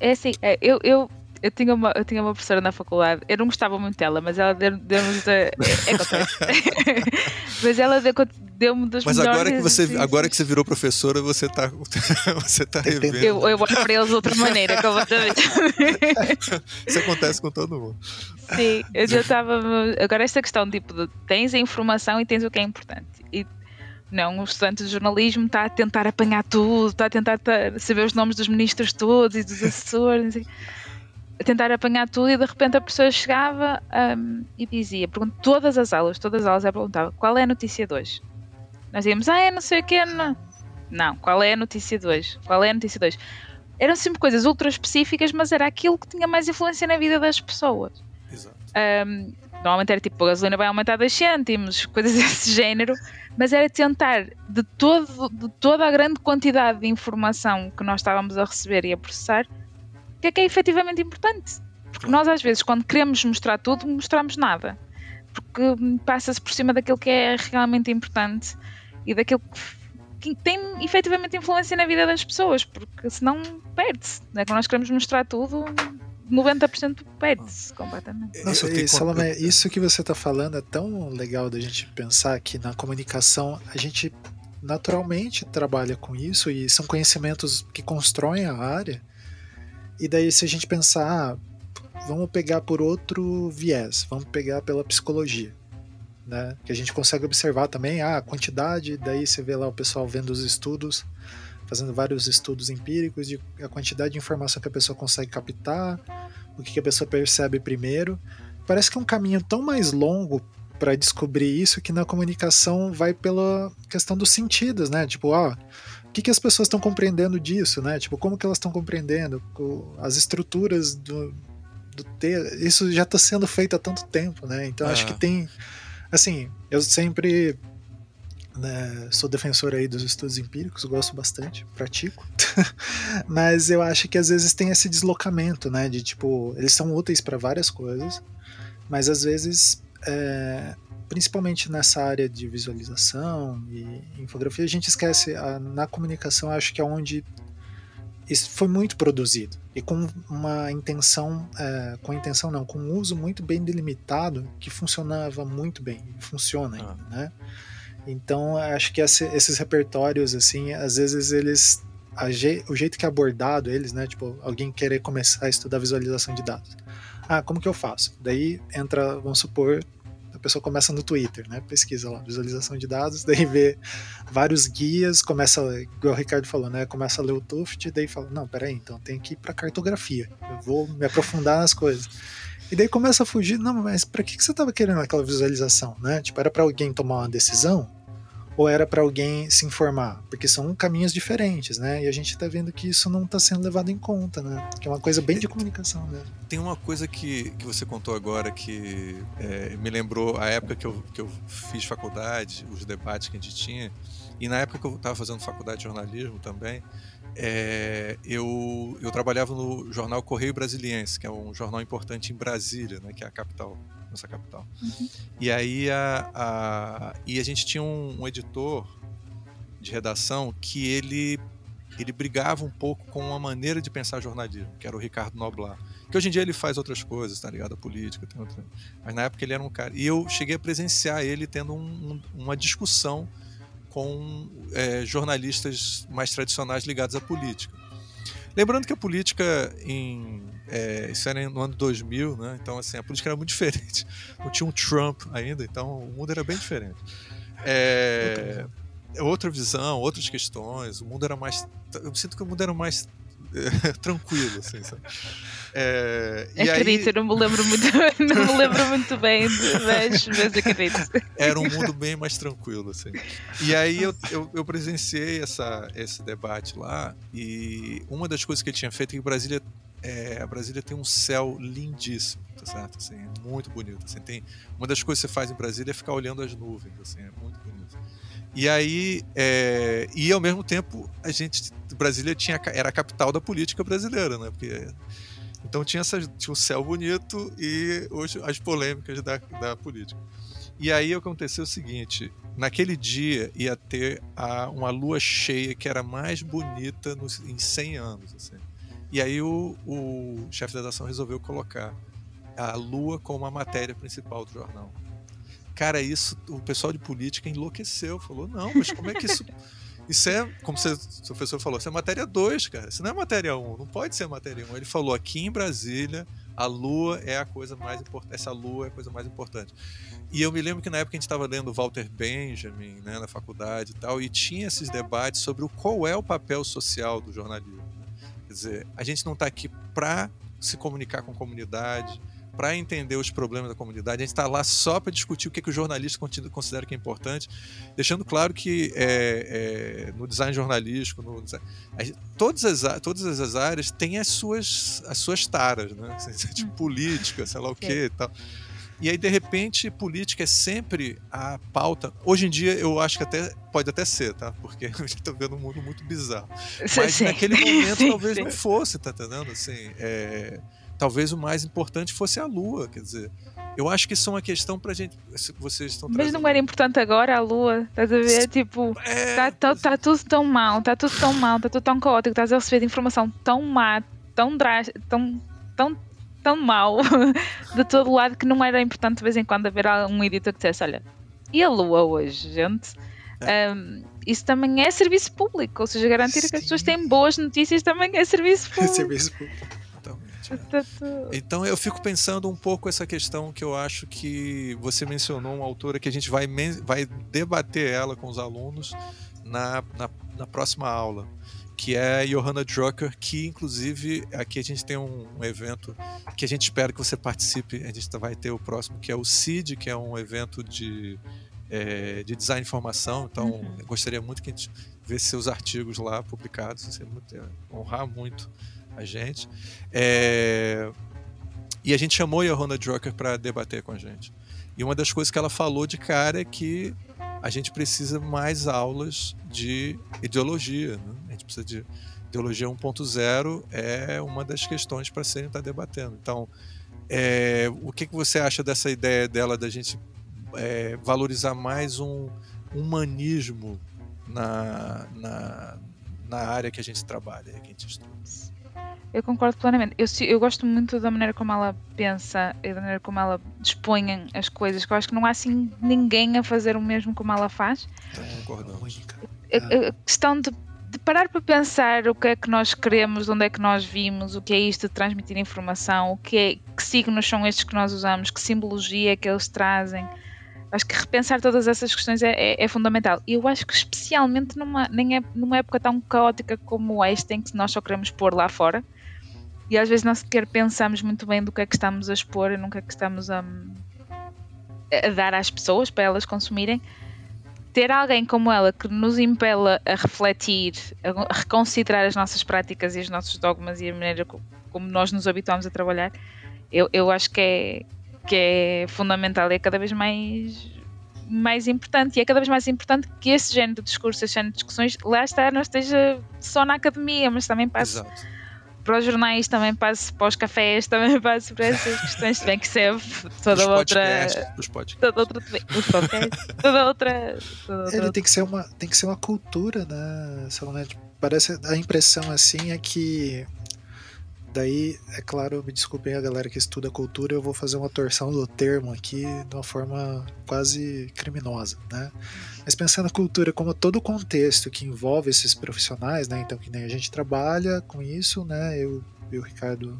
É assim, é, eu, eu, eu, tinha uma, eu tinha uma professora na faculdade, eu não gostava muito dela, mas ela deu-me. Deu é, é [LAUGHS] mas ela deu-me das Mas agora que, você, agora que você virou professora, você está [LAUGHS] você tá revendo. Eu, eu olho para eles de outra maneira, completamente. [LAUGHS] Isso acontece com todo mundo. Sim, eu já estava. Agora, esta questão tipo de tens a informação e tens o que é importante. E não, o estudante de jornalismo está a tentar apanhar tudo, está a tentar saber os nomes dos ministros todos e dos assessores, a tentar apanhar tudo e de repente a pessoa chegava um, e dizia, pergunto, todas as aulas, todas as aulas ela perguntava, qual é a notícia de hoje? Nós íamos, ah, é não sei o que, não. não, qual é a notícia de hoje? Qual é a notícia de hoje? Eram sempre coisas ultra específicas, mas era aquilo que tinha mais influência na vida das pessoas. Exato. Um, normalmente era tipo, a gasolina vai aumentar 2 cêntimos, [LAUGHS] coisas desse género mas era tentar, de, todo, de toda a grande quantidade de informação que nós estávamos a receber e a processar, o que é que é efetivamente importante. Porque nós, às vezes, quando queremos mostrar tudo, mostramos nada. Porque passa-se por cima daquilo que é realmente importante e daquilo que tem efetivamente influência na vida das pessoas, porque senão perde-se. É que nós queremos mostrar tudo, 90% perde-se completamente. Nossa, e, Salomé, isso que você está falando é tão legal da gente pensar que na comunicação a gente naturalmente trabalha com isso e são conhecimentos que constroem a área. E daí, se a gente pensar, ah, vamos pegar por outro viés, vamos pegar pela psicologia. Né? Que a gente consegue observar também ah, a quantidade, daí você vê lá o pessoal vendo os estudos fazendo vários estudos empíricos de a quantidade de informação que a pessoa consegue captar, o que a pessoa percebe primeiro. Parece que é um caminho tão mais longo para descobrir isso que na comunicação vai pela questão dos sentidos, né? Tipo, ó, o que, que as pessoas estão compreendendo disso, né? Tipo, como que elas estão compreendendo as estruturas do, do ter. Isso já está sendo feito há tanto tempo, né? Então acho que tem, assim, eu sempre né, sou defensor aí dos estudos empíricos, gosto bastante, pratico. [LAUGHS] Mas eu acho que às vezes tem esse deslocamento, né? De tipo, eles são úteis para várias coisas, mas às vezes, é, principalmente nessa área de visualização e infografia, a gente esquece. A, na comunicação, acho que é onde isso foi muito produzido e com uma intenção, é, com intenção não, com um uso muito bem delimitado que funcionava muito bem, funciona ainda, ah. né? Então, acho que esses repertórios, assim, às vezes eles je, o jeito que é abordado eles, né? Tipo, alguém querer começar a estudar visualização de dados. Ah, como que eu faço? Daí entra, vamos supor, a pessoa começa no Twitter, né? Pesquisa lá, visualização de dados, [LAUGHS] daí vê vários guias, começa, igual o Ricardo falou, né? Começa a ler o Tuft, daí fala, não, peraí, então tem que ir para cartografia. Eu vou me aprofundar nas coisas. E daí começa a fugir, não, mas para que, que você estava querendo aquela visualização, né? Tipo, era para alguém tomar uma decisão? Ou era para alguém se informar? Porque são caminhos diferentes, né? E a gente está vendo que isso não está sendo levado em conta, né? Que é uma coisa bem de comunicação mesmo. Tem uma coisa que, que você contou agora que é, me lembrou a época que eu, que eu fiz faculdade, os debates que a gente tinha, e na época que eu estava fazendo faculdade de jornalismo também, é, eu, eu trabalhava no jornal Correio Brasiliense, que é um jornal importante em Brasília, né, que é a capital nossa capital. Uhum. E aí a, a, e a gente tinha um, um, editor de redação que ele ele brigava um pouco com uma maneira de pensar jornalismo, que era o Ricardo Noblar. Que hoje em dia ele faz outras coisas, tá ligado? A política, tem outra... mas na época ele era um cara. E eu cheguei a presenciar ele tendo um, uma discussão com é, jornalistas mais tradicionais ligados à política. Lembrando que a política em é, isso era no ano 2000, né? Então, assim, a política era muito [LAUGHS] diferente. Não tinha um Trump ainda, então o mundo era bem diferente. É, outra visão, outras questões. O mundo era mais. Eu sinto que o mundo era mais [LAUGHS] é, tranquilo, assim, sabe? É, acredito, aí... não me lembro muito, [LAUGHS] não me lembro muito bem, mas, mas acredito. Era um mundo bem mais tranquilo, assim. E aí eu, eu, eu, presenciei essa, esse debate lá, e uma das coisas que ele tinha feito é que Brasília é, a Brasília tem um céu lindíssimo, tá certo? Assim, é muito bonito. Assim, tem, uma das coisas que você faz em Brasília é ficar olhando as nuvens, assim, é muito bonito. E aí, é, e ao mesmo tempo, a gente, Brasília tinha, era a capital da política brasileira, né? Porque, então tinha, essa, tinha o céu bonito e hoje as polêmicas da, da política. E aí aconteceu o seguinte: naquele dia ia ter a, uma lua cheia que era mais bonita nos, em 100 anos. Assim. E aí o, o chefe da redação resolveu colocar a Lua como a matéria principal do jornal. Cara, isso o pessoal de política enlouqueceu, falou: "Não, mas como é que isso Isso é, como você, o professor falou, isso é matéria 2, cara. Isso não é matéria 1, um, não pode ser matéria 1. Um. Ele falou: aqui em Brasília, a lua é a coisa mais importante. Essa lua é a coisa mais importante. E eu me lembro que na época a gente estava lendo Walter Benjamin, né, na faculdade e tal, e tinha esses debates sobre o qual é o papel social do jornalismo. Quer dizer, a gente não está aqui para se comunicar com a comunidade, para entender os problemas da comunidade. A gente está lá só para discutir o que, que o jornalista considera que é importante, deixando claro que é, é, no design jornalístico, no design, todas, as, todas as áreas têm as suas, as suas taras, né? [LAUGHS] tipo política, sei lá o que e tal. E aí, de repente, política é sempre a pauta. Hoje em dia, eu acho que até pode até ser, tá? Porque a gente tá vendo um mundo muito bizarro. Mas sim. naquele momento [LAUGHS] talvez sim. não fosse, tá entendendo? Assim, é... talvez o mais importante fosse a Lua, quer dizer. Eu acho que isso é uma questão pra gente. Vocês estão Mas não era importante agora a Lua, estás a ver? Tipo, é... tá, tá, tá, tudo tão mal, tá tudo tão mal, tá tudo tão caótico, estás a receber informação tão má, tão drástica, tão, tão tão mal [LAUGHS] de todo lado que não era importante de vez em quando haver um editor que dissesse: Olha, e a Lua hoje, gente? É. Um, isso também é serviço público, ou seja, garantir Sim. que as pessoas têm boas notícias também é serviço público. [LAUGHS] serviço público. Então eu fico pensando um pouco essa questão que eu acho que você mencionou, uma autora que a gente vai, vai debater ela com os alunos na, na, na próxima aula que é Johanna Drucker, que inclusive aqui a gente tem um, um, evento que a gente espera que você participe, a gente vai ter o próximo, que é o CID, que é um evento de, é, de design de formação, então uhum. gostaria muito que a gente visse seus artigos lá publicados, isso é muito, é, honrar muito a gente. É, e a gente chamou a Johanna Drucker para debater com a gente. E uma das coisas que ela falou de cara é que a gente precisa mais aulas de ideologia. Né? A gente precisa de ideologia 1.0 é uma das questões para serem estar tá debatendo. Então, é, o que, que você acha dessa ideia dela da gente é, valorizar mais um humanismo na, na, na área que a gente trabalha, que a gente estuda? Eu concordo plenamente. Eu, eu gosto muito da maneira como ela pensa e da maneira como ela dispõe as coisas, que eu acho que não há assim ninguém a fazer o mesmo como ela faz. Concordamos. A, a questão de de parar para pensar o que é que nós queremos, de onde é que nós vimos, o que é isto de transmitir informação, o que, é, que signos são estes que nós usamos, que simbologia é que eles trazem. Acho que repensar todas essas questões é, é, é fundamental. E eu acho que especialmente numa, nem é, numa época tão caótica como esta, em que nós só queremos pôr lá fora, e às vezes não sequer pensamos muito bem do que é que estamos a expor e que é que estamos a, a dar às pessoas para elas consumirem ter alguém como ela que nos impela a refletir, a reconsiderar as nossas práticas e os nossos dogmas e a maneira como nós nos habituamos a trabalhar, eu, eu acho que é, que é fundamental e é cada vez mais, mais importante. E é cada vez mais importante que esse género de discurso, esse género de discussões, lá está, não esteja só na academia, mas também passe. Exato para os jornais, também passo para os cafés, também [LAUGHS] passo para essas questões, bem que serve toda os outra. Podcasts, os podcasts. Toda outra. Os podcasts, [LAUGHS] toda outra. Toda outra Ele tem que ser uma, tem que ser uma cultura, né? Parece a impressão assim é que Daí, é claro, me desculpem a galera que estuda cultura, eu vou fazer uma torção do termo aqui de uma forma quase criminosa, né? Mas pensando na cultura como todo o contexto que envolve esses profissionais, né? Então, que nem a gente trabalha com isso, né? Eu e o Ricardo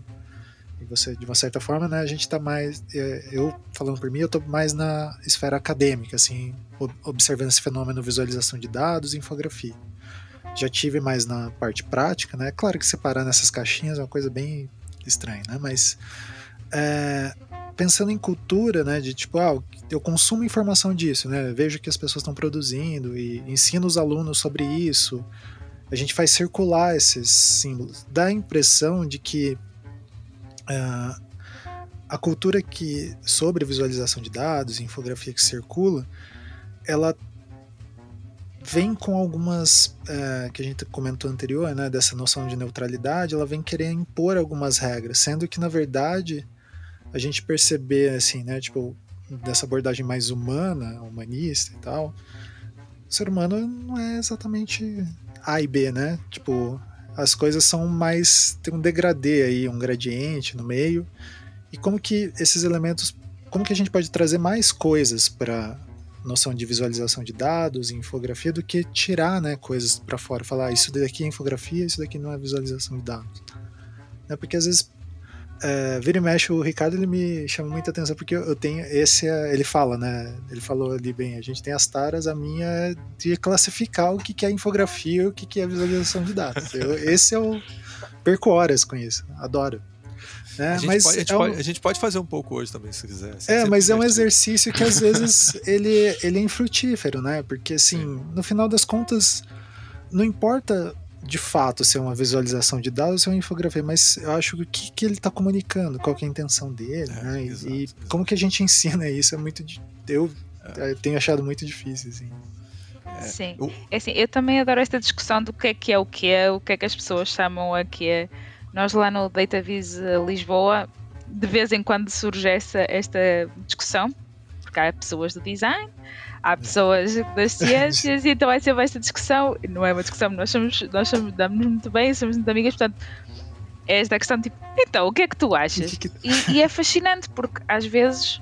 e você, de uma certa forma, né? A gente está mais, é, eu falando por mim, eu estou mais na esfera acadêmica, assim, observando esse fenômeno visualização de dados e infografia já tive mais na parte prática, né? Claro que separar nessas caixinhas é uma coisa bem estranha, né? Mas é, pensando em cultura, né? De tipo, ah, eu consumo informação disso, né? Vejo que as pessoas estão produzindo e ensino os alunos sobre isso. A gente faz circular esses símbolos. Dá a impressão de que uh, a cultura que sobre visualização de dados, infografia que circula, ela vem com algumas é, que a gente comentou anterior, né, dessa noção de neutralidade, ela vem querer impor algumas regras, sendo que na verdade a gente perceber assim, né, tipo dessa abordagem mais humana, humanista e tal, o ser humano não é exatamente A e B, né? Tipo, as coisas são mais tem um degradê aí, um gradiente no meio. E como que esses elementos, como que a gente pode trazer mais coisas para noção de visualização de dados, infografia, do que tirar né, coisas para fora, falar ah, isso daqui é infografia, isso daqui não é visualização de dados. Né, porque às vezes é, vira e mexe o Ricardo ele me chama muita atenção porque eu tenho esse é, ele fala né ele falou ali bem a gente tem as taras a minha é de classificar o que, que é infografia e o que, que é visualização de dados eu, [LAUGHS] esse é o perco horas com isso adoro né? A, gente mas pode, a, gente é um... pode, a, gente pode, fazer um pouco hoje também, se quiser. é, mas é um exercício que às vezes [LAUGHS] ele, ele é infrutífero, né? Porque assim, Sim. no final das contas, não importa de fato ser uma visualização de dados ou uma infografia, mas eu acho que o que, que ele está comunicando, qual é a intenção dele, é, né? Exato, e exato. como que a gente ensina isso é muito. Eu é. tenho achado muito difícil, assim. É. Sim. Eu... É assim, eu também adoro esta discussão do que é que é o que é, o que é que as pessoas chamam a que é. Nós lá no DataVis eh, Lisboa, de vez em quando surge essa, esta discussão, porque há pessoas do design, há pessoas das [LAUGHS] ciências, e então vai ser esta discussão. Não é uma discussão, nós, somos, nós somos, damos muito bem, somos muito amigas, portanto, é esta questão tipo, então, o que é que tu achas? E, e é fascinante porque às vezes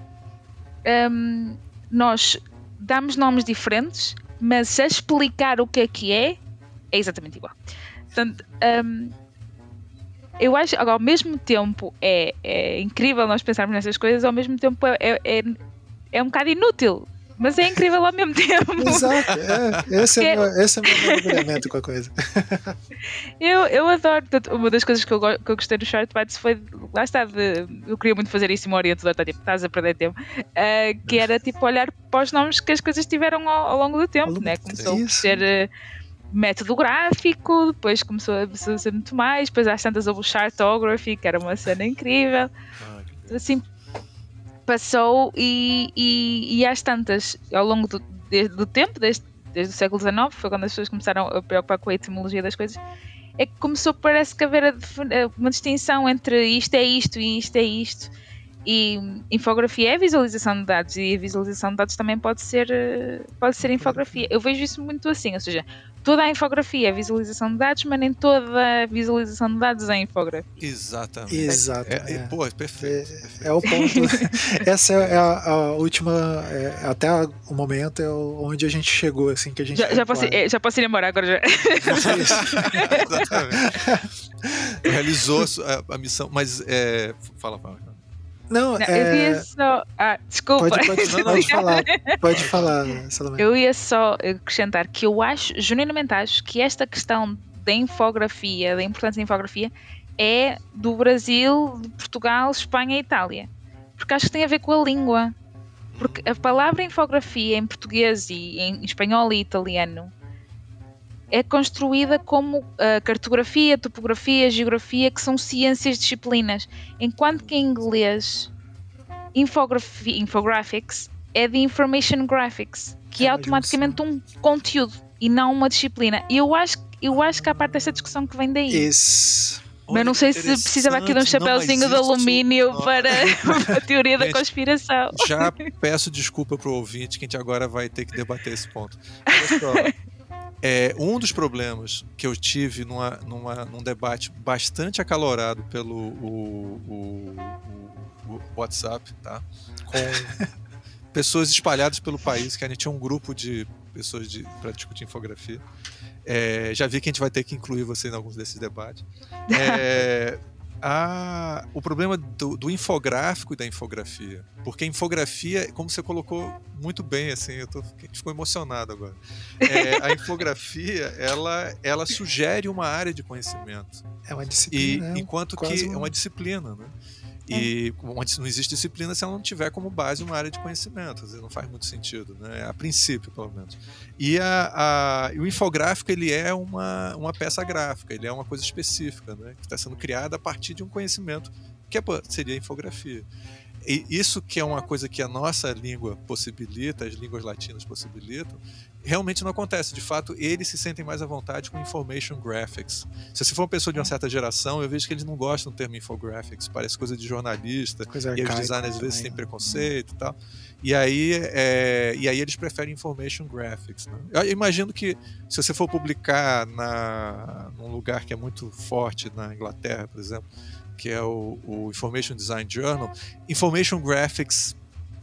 um, nós damos nomes diferentes, mas a explicar o que é que é, é exatamente igual. Portanto, um, eu acho, agora, ao mesmo tempo é, é incrível nós pensarmos nessas coisas, ao mesmo tempo é, é, é, é um bocado inútil. Mas é incrível ao mesmo tempo. Exato, é, esse, é, meu, esse é o meu mergulhamento com a coisa. eu, eu adoro, uma das coisas que eu, que eu gostei do Short Bites foi, lá está, de, eu queria muito fazer isso e o orientador está tipo, estás a perder tempo, uh, que era tipo olhar para os nomes que as coisas tiveram ao, ao longo do tempo, né? começou a ser... Uh, método gráfico, depois começou a ser muito mais, depois às tantas houve o Chartography, que era uma cena incrível. Ah, assim, passou e, e, e às tantas, ao longo do, de, do tempo, desde, desde o século XIX, foi quando as pessoas começaram a preocupar com a etimologia das coisas, é que começou, parece que, a haver uma distinção entre isto é isto e isto é isto. E infografia é visualização de dados e a visualização de dados também pode ser, pode ser infografia. Eu vejo isso muito assim, ou seja, toda a infografia é visualização de dados, mas nem toda a visualização de dados é infografia. Exatamente. Exato. É, é. Pô, é perfeito. É, perfeito. é o ponto. [LAUGHS] Essa é a, a última, é, até o momento é onde a gente chegou, assim, que a gente. Já, já, posso, ir, já posso ir embora agora já. [LAUGHS] Exatamente. [LAUGHS] Realizou a, a, missão, mas é, fala, fala. Não, Não, é... eu ia só. Ah, desculpa. Pode, pode, Não, pode falar. [LAUGHS] Pode falar, Salomé. Eu ia só acrescentar que eu acho, genuinamente acho, que esta questão da infografia, da importância da infografia, é do Brasil, de Portugal, Espanha e Itália. Porque acho que tem a ver com a língua. Porque a palavra infografia em português e em espanhol e italiano é construída como uh, cartografia, topografia, geografia, que são ciências disciplinas, enquanto que em inglês infographics é de information graphics, que é, É automaticamente um conteúdo e não uma disciplina. E eu acho, eu acho que há parte dessa discussão que vem daí. Isso. Mas não sei se precisava aqui de um chapéuzinho de alumínio Não, para [LAUGHS] a teoria da conspiração. Já peço desculpa pro ouvinte que a gente agora vai ter que debater esse ponto. Olha só, [LAUGHS] é, um dos problemas que eu tive numa, numa, num debate bastante acalorado pelo o, o, o, o WhatsApp, tá? Com [LAUGHS] pessoas espalhadas pelo país, que a gente tinha um grupo de pessoas de, para discutir infografia. É, já vi que a gente vai ter que incluir você em alguns desses debates. É, a, o problema do, do, infográfico e da infografia. Porque a infografia, como você colocou muito bem, assim, eu tô, a gente ficou emocionado agora. É, a infografia, [LAUGHS] ela, ela sugere uma área de conhecimento. É uma disciplina. E, enquanto que é uma disciplina, né? E não existe disciplina se ela não tiver como base uma área de conhecimento. Não faz muito sentido, né? a princípio, pelo menos. E, a, a, o infográfico ele é uma, uma peça gráfica, ele é uma coisa específica, né? que está sendo criada a partir de um conhecimento que é, seria a infografia. E isso que é uma coisa que a nossa língua possibilita, as línguas latinas possibilitam, realmente não acontece. De fato, eles se sentem mais à vontade com information graphics. Se você for uma pessoa de uma certa geração, eu vejo que eles não gostam do termo infographics, parece coisa de jornalista, coisa e os designers às vezes têm preconceito e tal. E aí, é, e aí eles preferem information graphics. Né? Eu imagino que se você for publicar na, num lugar que é muito forte na Inglaterra, por exemplo, que é o, o Information Design Journal, Information Graphics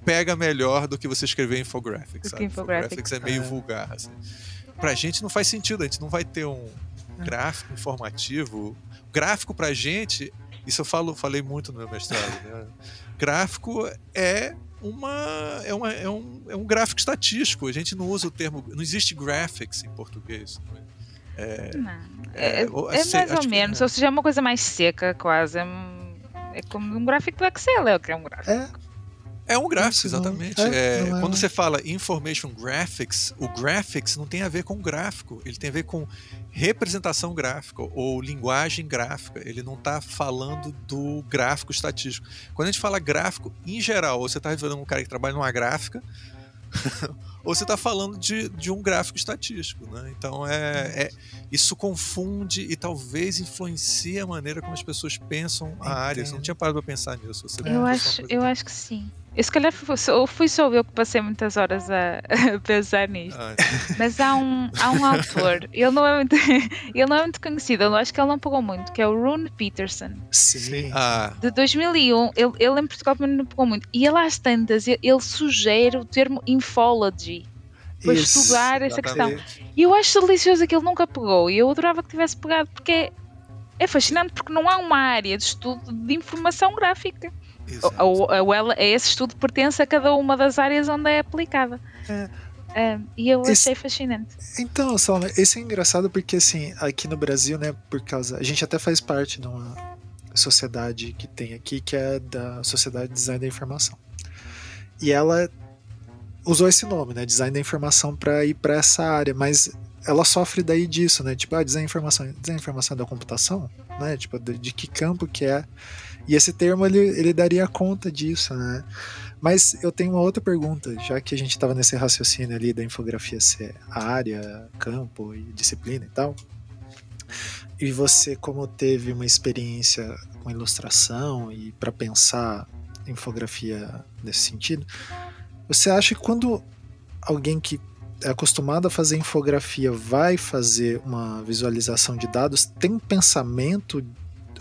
pega melhor do que você escrever infographics. Sabe? Infographics. é meio é. vulgar. Assim. Pra gente não faz sentido, a gente não vai ter um gráfico informativo. Gráfico pra gente, isso eu falo, falei muito no meu mestrado, né? Gráfico é uma, é, uma, é, um, é um gráfico estatístico. A gente não usa o termo. Não existe graphics em português. Não é? É, não, é, é, é mais ou menos, ou seja, é uma coisa mais seca, quase. É, como um gráfico do Excel, é o que é um gráfico. É um gráfico, exatamente. É, é, quando você fala information graphics, o graphics não tem a ver com gráfico, ele tem a ver com representação gráfica ou linguagem gráfica. Ele não está falando do gráfico estatístico. Quando a gente fala gráfico, em geral, ou você está revelando um cara que trabalha numa gráfica, [LAUGHS] ou você está falando de, de um gráfico estatístico. Né? Então, é, é, isso confunde e talvez influencie a maneira como as pessoas pensam a área. Você não tinha parado para pensar nisso. Você eu acho, eu acho que sim. Eu, se calhar fui, fui só eu que passei muitas horas a, [LAUGHS] a pensar nisto. Ah, Mas há um, há um autor, ele não, é muito, [LAUGHS] ele não é muito conhecido, eu acho que ele não pagou muito, que é o Rune Peterson. Sim. Ah. De 2001, ele, ele em Portugal também não pagou muito. E ele às tantas, ele, ele sugere o termo infology para Isso, estudar essa questão. E eu acho delicioso que ele nunca pegou. E eu adorava que tivesse pegado, porque é, é fascinante, porque não há uma área de estudo de informação gráfica. Ou ela, esse estudo pertence a cada uma das áreas onde é aplicada. É. É, e eu achei esse, fascinante. Então, Salma, esse é engraçado porque assim, aqui no Brasil, né, por causa. A gente até faz parte de uma sociedade que tem aqui, que é da Sociedade de Design da Informação. E ela usou esse nome, né? Design da informação para ir para essa área, mas ela sofre daí disso, né? Tipo, ah, design da informação, design da informação da computação, né? Tipo, de, de, que campo que é. E esse termo ele, ele daria conta disso, né? Mas eu tenho uma outra pergunta, já que a gente estava nesse raciocínio ali da infografia ser área, campo e disciplina e tal. E você, como teve uma experiência com ilustração e para pensar infografia nesse sentido, você acha que quando alguém que é acostumado a fazer infografia vai fazer uma visualização de dados, tem pensamento,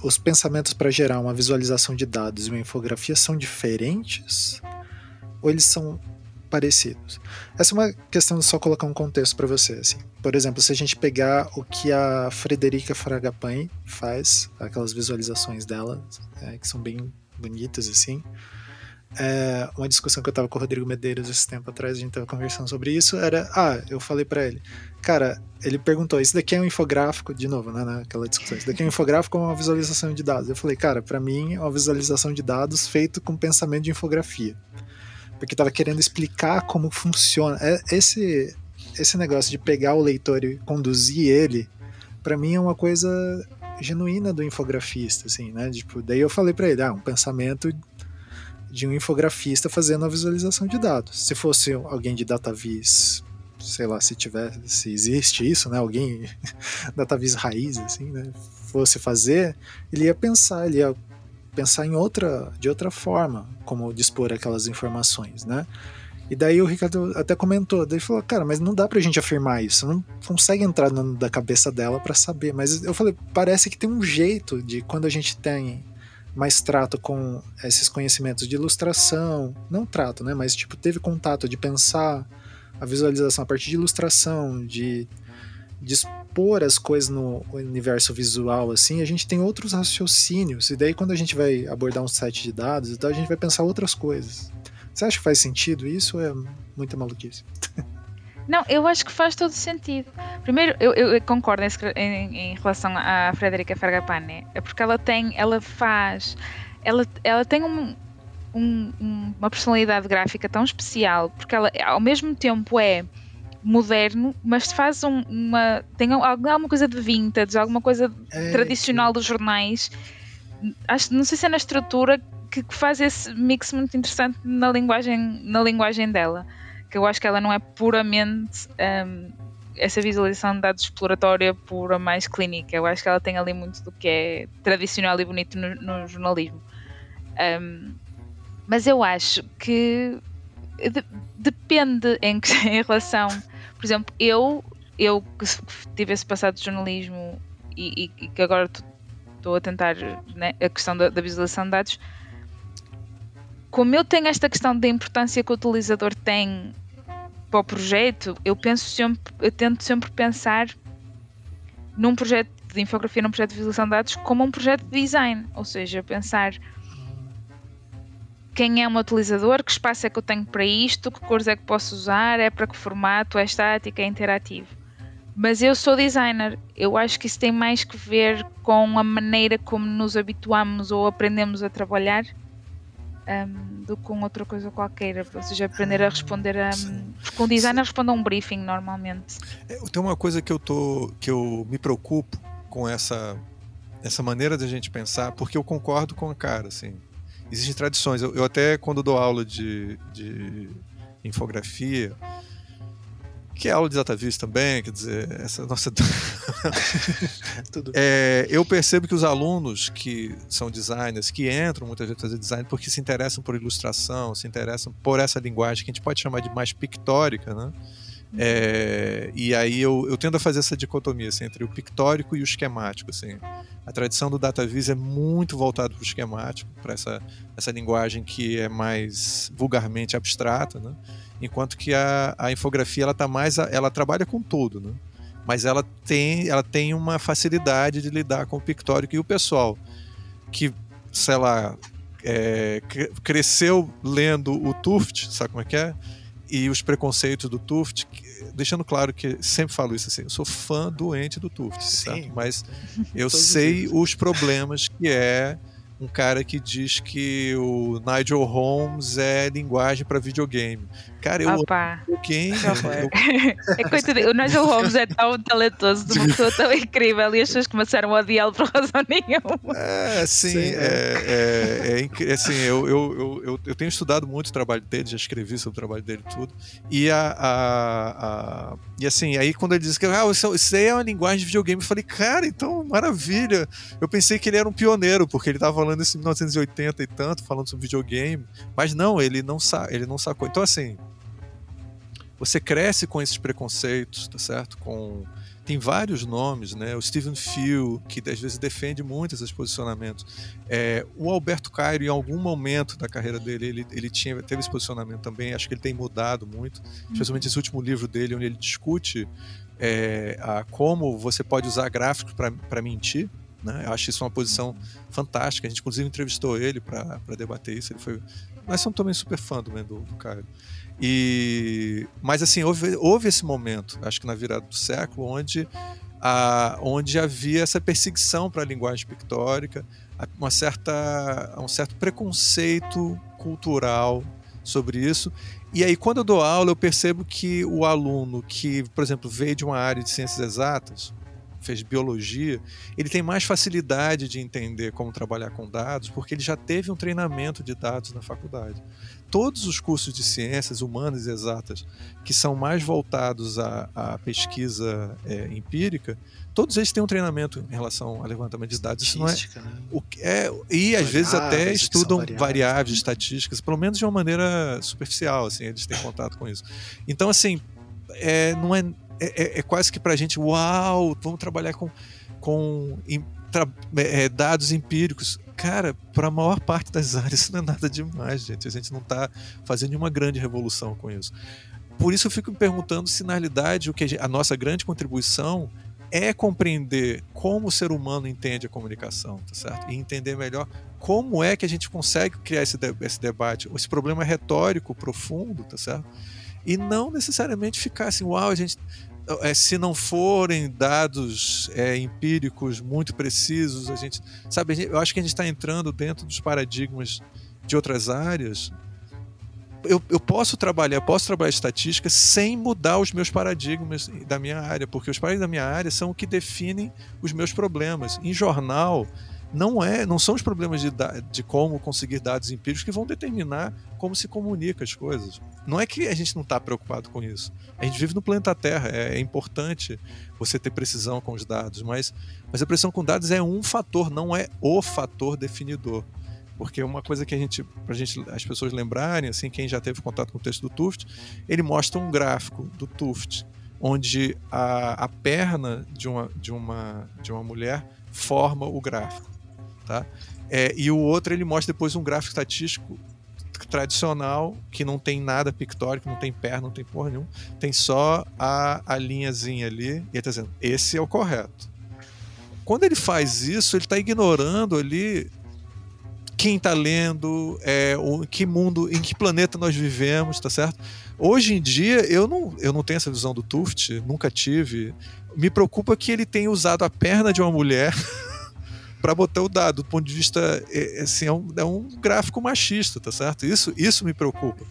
os pensamentos para gerar uma visualização de dados e uma infografia são diferentes? Ou eles são parecidos? Essa é uma questão de só colocar um contexto para você. Assim. Por exemplo, se a gente pegar o que a Frederica Fragapane faz, aquelas visualizações dela, é, que são bem bonitas assim, é, uma discussão que eu tava com o Rodrigo Medeiros esse tempo atrás, a gente tava conversando sobre isso, era, ah, eu falei para ele, cara, ele perguntou, isso daqui é um infográfico, de novo, né, naquela discussão, isso daqui é um infográfico ou uma visualização de dados? Eu falei, cara, para mim é uma visualização de dados feito com pensamento de infografia. Porque tava querendo explicar como funciona. É, esse, esse negócio de pegar o leitor e conduzir ele, para mim é uma coisa genuína do infografista, assim, né? Tipo, daí eu falei para ele, ah, um pensamento de um infografista fazendo a visualização de dados. Se fosse alguém de DataVis, sei lá, se tiver, se existe isso, né? Alguém [LAUGHS] DataVis raiz, assim, né? Fosse fazer, ele ia pensar, ele ia pensar em outra, de outra forma, como dispor aquelas informações, né? E daí o Ricardo até comentou, daí falou, cara, mas não dá pra gente afirmar isso, não consegue entrar no, da cabeça dela para saber. Mas eu falei, parece que tem um jeito de quando a gente tem mais trato com esses conhecimentos de ilustração, não trato, né, mas tipo teve contato de pensar a visualização a partir de ilustração, de, de expor as coisas no universo visual assim, a gente tem outros raciocínios e daí quando a gente vai abordar um set de dados, então a gente vai pensar outras coisas. Você acha que faz sentido isso ou é muita maluquice? [LAUGHS] Não, eu acho que faz todo sentido. Primeiro, eu, eu concordo em, em, relação à Frederica Fergapane, é porque ela tem, ela faz, ela, ela tem um, um, uma personalidade gráfica tão especial, porque ela ao mesmo tempo é moderno, mas faz um, uma. tem alguma coisa de vintage, alguma coisa é, tradicional dos jornais. Acho, não sei se é na estrutura que, que faz esse mix muito interessante na linguagem, na linguagem dela que eu acho que ela não é puramente um, essa visualização de dados exploratória pura mais clínica. Eu acho que ela tem ali muito do que é tradicional e bonito no, no jornalismo. Um, mas eu acho que de, depende em, [LAUGHS] em, relação, por exemplo, eu, eu que tive esse passado de jornalismo e, e, e que agora estou a tentar né, a questão da, da visualização de dados, como eu tenho esta questão da importância que o utilizador tem para o projeto, eu penso sempre, eu tento sempre pensar num projeto de infografia, num projeto de visualização de dados, como um projeto de design, ou seja, pensar quem é um utilizador, que espaço é que eu tenho para isto, que cores é que posso usar, é para que formato, é estático, é interativo. Mas eu sou designer, eu acho que isso tem mais que ver com a maneira como nos habituamos ou aprendemos a trabalhar um, do que com outra coisa qualquer. Ou seja, aprender a responder a. Um, porque um designer responde a um briefing normalmente. É, tem uma coisa que eu tô. que eu me preocupo com essa, essa maneira de a gente pensar, porque eu concordo com a cara, assim. Existem tradições. Eu, eu até quando dou aula de, de infografia, que é aula de DataVis também, quer dizer, essa [LAUGHS] nossa. [LAUGHS] é, eu percebo que os alunos que são designers, que entram muitas vezes fazer design porque se interessam por ilustração, se interessam por essa linguagem que a gente pode chamar de mais pictórica, né? É, e aí eu, eu tendo a fazer essa dicotomia assim, entre o pictórico e o esquemático. Assim. A tradição do DataVis é muito voltada para o esquemático, para essa, essa linguagem que é mais vulgarmente abstrata, né? Enquanto que a, a infografia ela tá mais ela trabalha com tudo, né? Mas ela tem ela tem uma facilidade de lidar com o pictórico e o pessoal que sei lá é, cresceu lendo o Tuft, sabe como é que é? E os preconceitos do Tuft, deixando claro que sempre falo isso assim, eu sou fã doente do Tuft, Sim, mas [LAUGHS] eu sei os problemas que é um cara que diz que o Nigel Holmes é linguagem para videogame. Cara, eu Opa. quem? [LAUGHS] Eu... [LAUGHS] é coitado, o Nigel Holmes é tão talentoso, de uma pessoa tão [LAUGHS] incrível e as pessoas começaram a odiá-lo por razão nenhuma. É, sim, sim é, é, é, é, assim, eu, eu, eu, eu, tenho estudado muito o trabalho dele, já escrevi sobre o trabalho dele e tudo. E, a, a, a, e assim, aí quando ele disse que ah, isso, isso aí é uma linguagem de videogame, eu falei, cara, então maravilha. Eu pensei que ele era um pioneiro, porque ele estava falando isso em 1980 e tanto, falando sobre videogame. Mas não, ele não, sa ele não sacou. Então, assim, você cresce com esses preconceitos, tá certo? Com tem vários nomes, né? O Stephen Few, que às vezes defende muito esses posicionamentos. É, o Alberto Cairo, em algum momento da carreira dele, ele, ele tinha, teve esse posicionamento também. Acho que ele tem mudado muito, especialmente esse último livro dele, onde ele discute é, a, como você pode usar gráficos para mentir. Né? Eu acho isso uma posição fantástica. A gente, inclusive, entrevistou ele para debater isso. Ele foi. Nós somos também super fã do, do Cairo. E, mas assim, houve, houve esse momento, acho que na virada do século, onde, a, onde havia essa perseguição para a linguagem pictórica, uma certa, um certo preconceito cultural sobre isso. E aí, quando eu dou aula, eu percebo que o aluno que, por exemplo, veio de uma área de ciências exatas, fez biologia, ele tem mais facilidade de entender como trabalhar com dados, porque ele já teve um treinamento de dados na faculdade todos os cursos de ciências humanas e exatas que são mais voltados à, à pesquisa é, empírica, todos eles têm um treinamento em relação ao levantamento de dados. Isso não é, né? o, é e às vezes até estudam variáveis, variáveis estatísticas, pelo menos de uma maneira superficial, assim, eles têm contato com isso. Então, assim, é, não é, é, é quase que para a gente, uau, vamos trabalhar com, com é, dados empíricos. Cara, para a maior parte das [LAUGHS] áreas não é nada demais, gente. A gente não está fazendo nenhuma grande revolução com isso. Por isso eu fico me perguntando se na realidade o que a, gente, a nossa grande contribuição é compreender como o ser humano entende a comunicação, tá certo? E entender melhor como é que a gente consegue criar esse, de, esse debate, esse problema retórico profundo, tá certo? E não necessariamente ficar assim, uau, a gente é, se não forem dados é, empíricos muito precisos, a gente sabe, eu acho que a gente está entrando dentro dos paradigmas de outras áreas. Eu, eu posso trabalhar, posso trabalhar estatística sem mudar os meus paradigmas da minha área, porque os paradigmas da minha área são o que definem os meus problemas. Em jornal, não é, não são os problemas de, de como conseguir dados empíricos que vão determinar como se comunica as coisas. Não é que a gente não está preocupado com isso. A gente vive no planeta Terra, é, é, importante você ter precisão com os dados, mas, mas a precisão com dados é um fator, não é o fator definidor. Porque uma coisa que a gente, para gente, as pessoas lembrarem, assim, quem já teve contato com o texto do Tuft, ele mostra um gráfico do Tuft, onde a, a perna de uma, de, uma, de uma mulher forma o gráfico. Tá? É, e o outro ele mostra depois um gráfico estatístico tradicional que não tem nada pictórico, não tem perna, não tem porra nenhuma, tem só a, a linhazinha ali e ele tá dizendo, esse é o correto. Quando ele faz isso, ele está ignorando ali quem está lendo, é, o, que mundo, em que planeta nós vivemos, tá certo? Hoje em dia, eu não, eu não tenho essa visão do Tuft, nunca tive. Me preocupa que ele tenha usado a perna de uma mulher [LAUGHS] para botar o dado do ponto de vista é, é, assim, é um, é um gráfico machista, tá certo? Isso, isso me preocupa.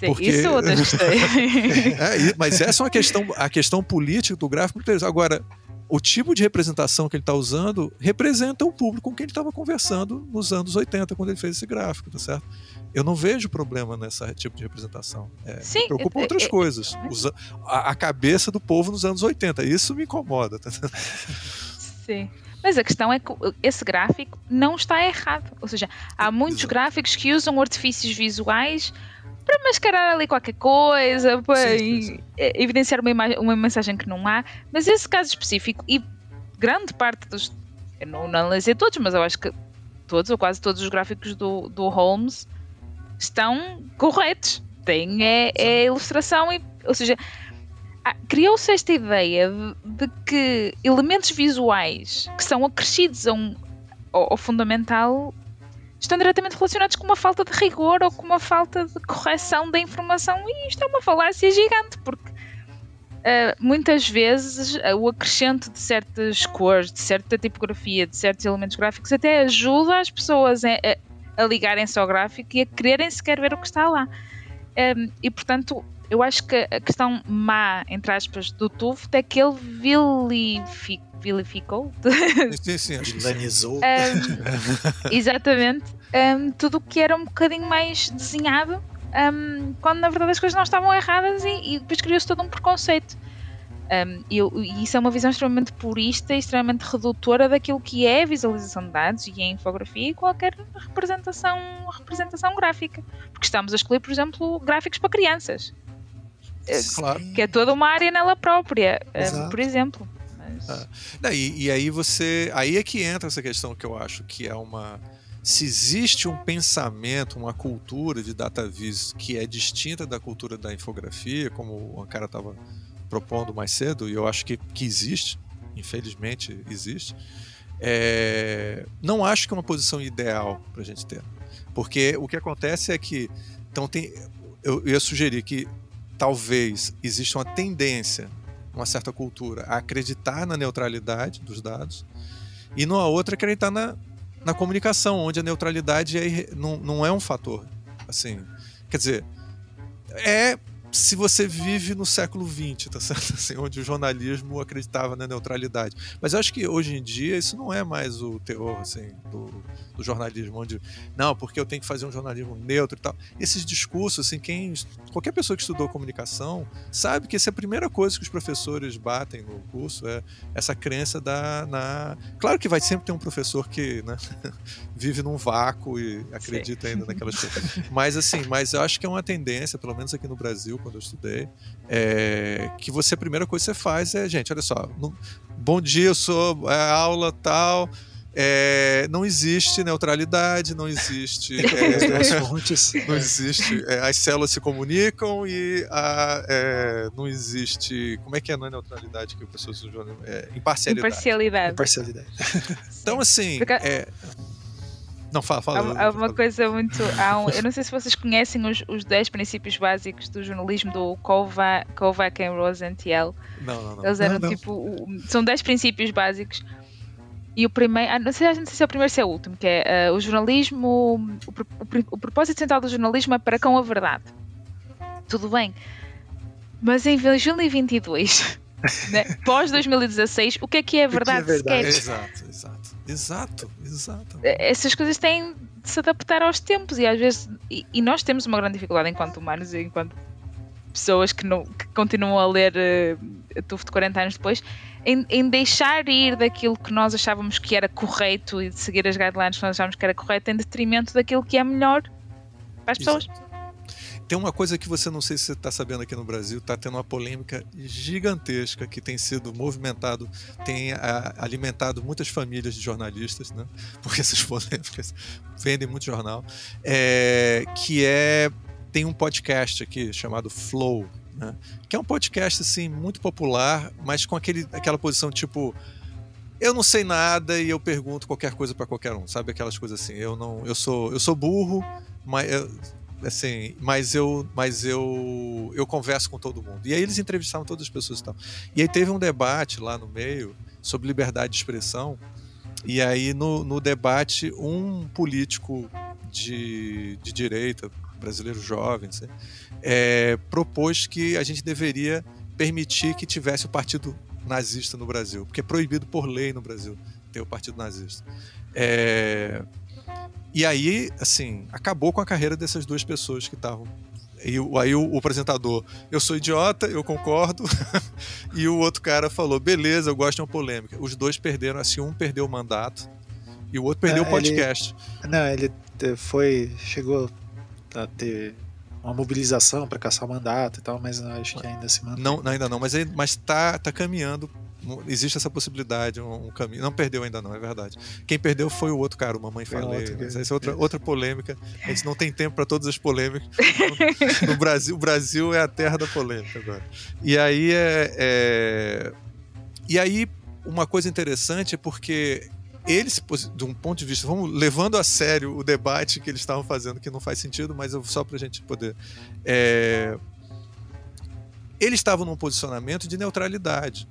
Porque... Isso é outra [LAUGHS] história. é, mas essa é uma questão, a questão política do gráfico. Agora, o tipo de representação que ele está usando representa o público com quem ele estava conversando nos anos 80, quando ele fez esse gráfico, tá certo? Eu não vejo problema nesse tipo de representação. É, Sim, me preocupa é, outras é, coisas. Usa, a, a, cabeça do povo nos anos 80. Isso me incomoda. Tá Sim. Mas a questão é que esse gráfico não está errado. Ou seja, há muitos Exato. gráficos que usam artifícios visuais para mascarar ali qualquer coisa, para sim, sim. evidenciar uma, uma, mensagem que não há. Mas esse caso específico, e grande parte dos. Eu não, não analisei todos, mas eu acho que todos, ou quase todos os gráficos do, do Holmes estão corretos. Tem é, é ilustração, e, ou seja, ah, criou-se esta ideia de, que elementos visuais que são acrescidos a um, ao, ao, fundamental estão diretamente relacionados com uma falta de rigor ou com uma falta de correção da informação e isto é uma falácia gigante porque uh, muitas vezes uh, o acrescento de certas cores, de certa tipografia, de certos elementos gráficos até ajuda as pessoas a, a, a ligarem-se ao gráfico e a quererem sequer ver o que está lá. Um, e portanto eu acho que a questão má, entre aspas, do Tuft é que ele vilific, vilificou. [LAUGHS] Sim, sim, Vilanizou. Um, exatamente. Um, tudo o que era um bocadinho mais desenhado, um, quando na verdade as coisas não estavam erradas e, e depois criou-se todo um preconceito. Um, e, e, isso é uma visão extremamente purista e extremamente redutora daquilo que é a visualização de dados e a infografia e qualquer representação, representação gráfica. Porque estamos a escolher, por exemplo, gráficos para crianças. Claro. que é toda uma área nela própria, Exato. por exemplo. Mas... Ah. E, e aí você. Aí é que entra essa questão que eu acho que é uma se existe um pensamento, uma cultura de data vis que é distinta da cultura da infografia, como o cara estava propondo mais cedo, e eu acho que, que existe, infelizmente existe, é, não acho que é uma posição ideal para a gente ter. Porque o que acontece é que. Então tem, eu, eu ia sugerir que talvez exista uma tendência, uma certa cultura, a acreditar na neutralidade dos dados, e numa outra acreditar na na comunicação, onde a neutralidade é, não, não é um fator. Assim, quer dizer, é se você vive no século XX, tá certo? [LAUGHS] Assim, onde o jornalismo acreditava na neutralidade. Mas eu acho que hoje em dia isso não é mais o teor assim, do, do, jornalismo, onde não, porque eu tenho que fazer um jornalismo neutro e tal. Esses discursos, assim, quem qualquer pessoa que estudou comunicação sabe que essa é a primeira coisa que os professores batem no curso é essa crença da na claro que vai sempre ter um professor que né, [LAUGHS] vive num vácuo e acredita Sim. ainda naquelas coisas. Mas assim, mas eu acho que é uma tendência, pelo menos aqui no Brasil quando eu estudei, é, que você, a primeira coisa que você faz é, gente, olha só, bom dia, eu sou é, aula tal. É, não existe neutralidade, não existe. É, [LAUGHS] não existe. É, as células se comunicam e a, é, não existe. Como é que é não é neutralidade que o pessoal usa? É, imparcialidade. Imparcialidade. Imparcialidade. [LAUGHS] Então, assim. Porque... Não, fala, fala. Há, há uma coisa muito. Há um, eu [LAUGHS] não sei se vocês conhecem os, os 10 princípios básicos do jornalismo do Kova, Kovac e Rosenthal. Não, não, não. Eles eram não, não. tipo. São 10 princípios básicos. E o primeiro, ah, não sei, não sei se é o primeiro ou se é o último, que é uh, o jornalismo. O, o, o propósito central do jornalismo é para com a verdade. Tudo bem. Mas em 2022, [LAUGHS] né, pós 2016, o que é que é verdade? Que é verdade? Exato, exato. Exato, exato. É, essas coisas têm de se adaptar aos tempos e às vezes. E, e nós temos uma grande dificuldade enquanto humanos e enquanto pessoas que, não, que continuam a ler uh, Tufo de 40 anos depois, em, em, deixar ir daquilo que nós achávamos que era correto e de seguir as guidelines que nós achávamos que era correto em detrimento daquilo que é melhor para as pessoas. Exato. Tem uma coisa que você não sei se está sabendo aqui no Brasil, está tendo uma polêmica gigantesca que tem sido movimentado, tem a, alimentado muitas famílias de jornalistas, né? [LAUGHS] Porque essas polêmicas vendem muito jornal. É, que é tem um podcast aqui chamado Flow, né? Que é um podcast assim muito popular, mas com aquele, aquela posição tipo eu não sei nada e eu pergunto qualquer coisa para qualquer um, sabe aquelas coisas assim. Eu não, eu sou, eu sou burro, mas eu, assim, mas eu, mas eu, eu converso com todo mundo. E aí eles entrevistavam todas as pessoas e tal. E aí teve um debate lá no meio sobre liberdade de expressão. E aí no, no debate um político de, de direita brasileiro jovem assim, é, propôs que a gente deveria permitir que tivesse o partido nazista no Brasil, porque é proibido por lei no Brasil ter o partido nazista. É, e aí, assim, acabou com a carreira dessas duas pessoas que estavam. E aí o, o, apresentador, eu sou idiota, eu concordo. [LAUGHS] e o outro cara falou, beleza, eu gosto de uma polêmica. Os dois perderam, assim, um perdeu o mandato e o outro perdeu o podcast. Ele, não, ele foi, chegou a ter uma mobilização para caçar o mandato e tal, mas acho que ainda se mantém. Não, ainda não, mas está mas tá, tá caminhando existe essa possibilidade, um, um, caminho. Não perdeu ainda não, é verdade. Quem perdeu foi o outro cara, o Mamãe Falei. Mas essa é outra, outra polêmica. A gente não tem tempo para todas as polêmicas. [LAUGHS] no Brasil, o Brasil é a terra da polêmica agora. E aí é, é... E aí uma coisa interessante é porque eles, de um ponto de vista, vamos levando a sério o debate que eles estavam fazendo, que não faz sentido, mas só para a gente poder. É... Eles estavam num posicionamento de neutralidade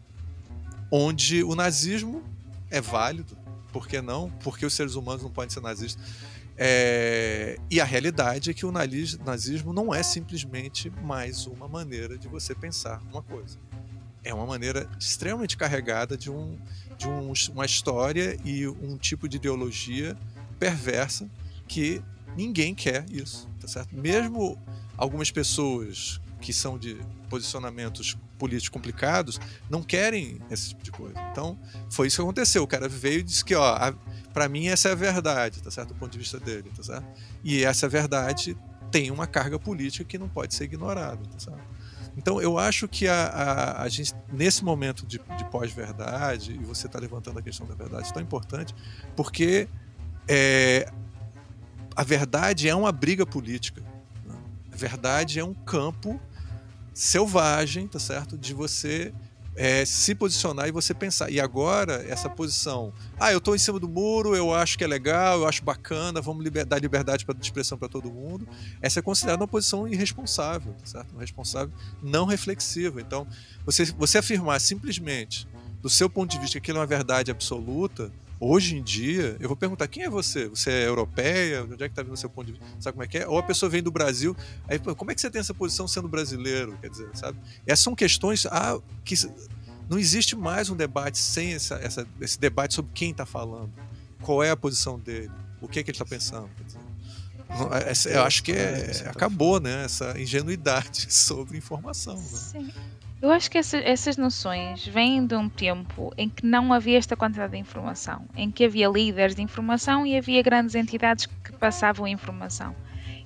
onde o nazismo é válido, por que não? Porque os seres humanos não podem ser nazistas. É, e a realidade é que o nazismo não é simplesmente mais uma maneira de você pensar uma coisa. É uma maneira extremamente carregada de, um, de um, uma história e um tipo de ideologia perversa que ninguém quer isso, tá certo? Mesmo algumas pessoas que são de posicionamentos políticos complicados não querem esse tipo de coisa. Então, foi isso que aconteceu. O cara veio e disse que, ó, para mim essa é a verdade, tá certo? Do ponto de vista dele, tá certo? E essa verdade tem uma carga política que não pode ser ignorada, tá certo? Então, eu acho que a, a, a gente, nesse momento de, de pós-verdade, e você está levantando a questão da verdade, é tão importante, porque é, a verdade é uma briga política. Né? A verdade é um campo selvagem, tá certo? De você é, se posicionar e você pensar. E agora, essa posição. Ah, eu estou em cima do muro, eu acho que é legal, eu acho bacana, vamos liber dar liberdade de expressão para todo mundo. Essa é considerada uma posição irresponsável, tá certo? Uma responsável não reflexiva. Então, você, você afirmar simplesmente, do seu ponto de vista, que aquilo é uma verdade absoluta, Hoje em dia, eu vou perguntar: quem é você? Você é europeia? Onde é que está vindo o seu ponto de vista? Sabe como é que é? Ou a pessoa vem do Brasil, aí, como é que você tem essa posição sendo brasileiro? Quer dizer, sabe? Essas são questões ah, que não existe mais um debate sem essa, essa esse debate sobre quem está falando, qual é a posição dele, o que, é que ele está pensando. Dizer, eu acho que é, acabou né, essa ingenuidade [LAUGHS] sobre informação. Né? Sim. Eu acho que essa, essas noções vêm de um tempo em que não havia esta quantidade de informação, em que havia líderes de informação e havia grandes entidades que passavam informação.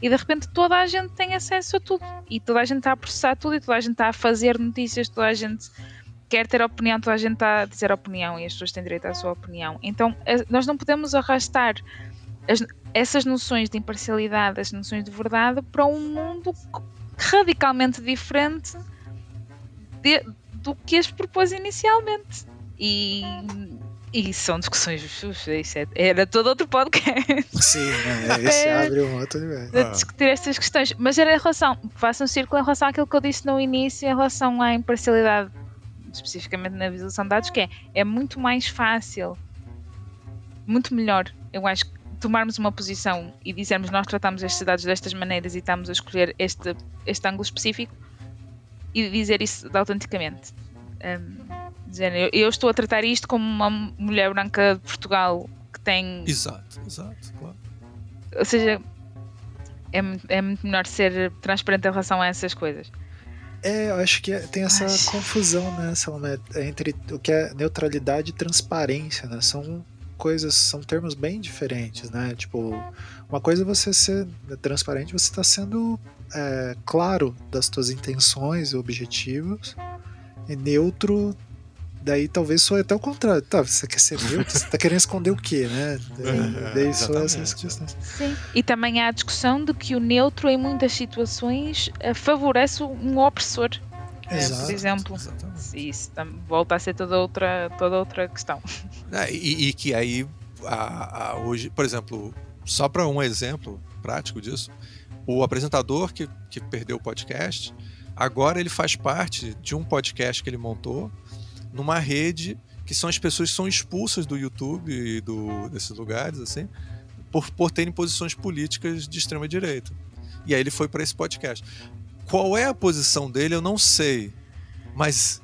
E de repente toda a gente tem acesso a tudo, e toda a gente está a processar tudo, e toda a gente está a fazer notícias, toda a gente quer ter opinião, toda a gente está a dizer opinião, e as pessoas têm direito à sua opinião. Então nós não podemos arrastar as, essas noções de imparcialidade, as noções de verdade, para um mundo radicalmente diferente de, do que as propôs inicialmente. E, e são discussões. Isso é, era todo outro podcast. [LAUGHS] Sim, né? esse é, abre um outro universo. De discutir estas questões. Mas era em relação. Faça um círculo em relação àquilo que eu disse no início, em relação à imparcialidade, especificamente na visualização de dados, que é, é muito mais fácil, muito melhor, eu acho tomarmos uma posição e dizermos nós tratamos estes dados destas maneiras e estamos a escolher este, este ângulo específico e dizer isso autenticamente. Um, dizer, eu, eu, estou a tratar isto como uma mulher branca de Portugal que tem. Exato, exato, claro. Ou seja, é, é muito melhor ser transparente em relação a essas coisas. É, eu acho que é, tem essa Ai. confusão, né, Salomé, entre o que é neutralidade e transparência, né? São coisas, são termos bem diferentes, né? Tipo, uma coisa é você ser transparente, você está sendo é, claro das suas intenções e objetivos, e neutro, daí talvez sou até o contrário. Tá, você quer ser neutro, você está querendo esconder o quê, né? Daí, essas questões. Sim. E também há a discussão de que o neutro, em muitas situações, eh, favorece um opressor. Exato, por exemplo, exatamente. isso volta a ser toda outra, toda outra questão. É, e, e, que aí, a, a, hoje, por exemplo, só para um exemplo prático disso, o apresentador que, que perdeu o podcast, agora ele faz parte de um podcast que ele montou numa rede que são as pessoas que são expulsas do YouTube e do, desses lugares, assim, por, por terem posições políticas de extrema direita. E aí ele foi para esse podcast. Qual é a posição dele, eu não sei. Mas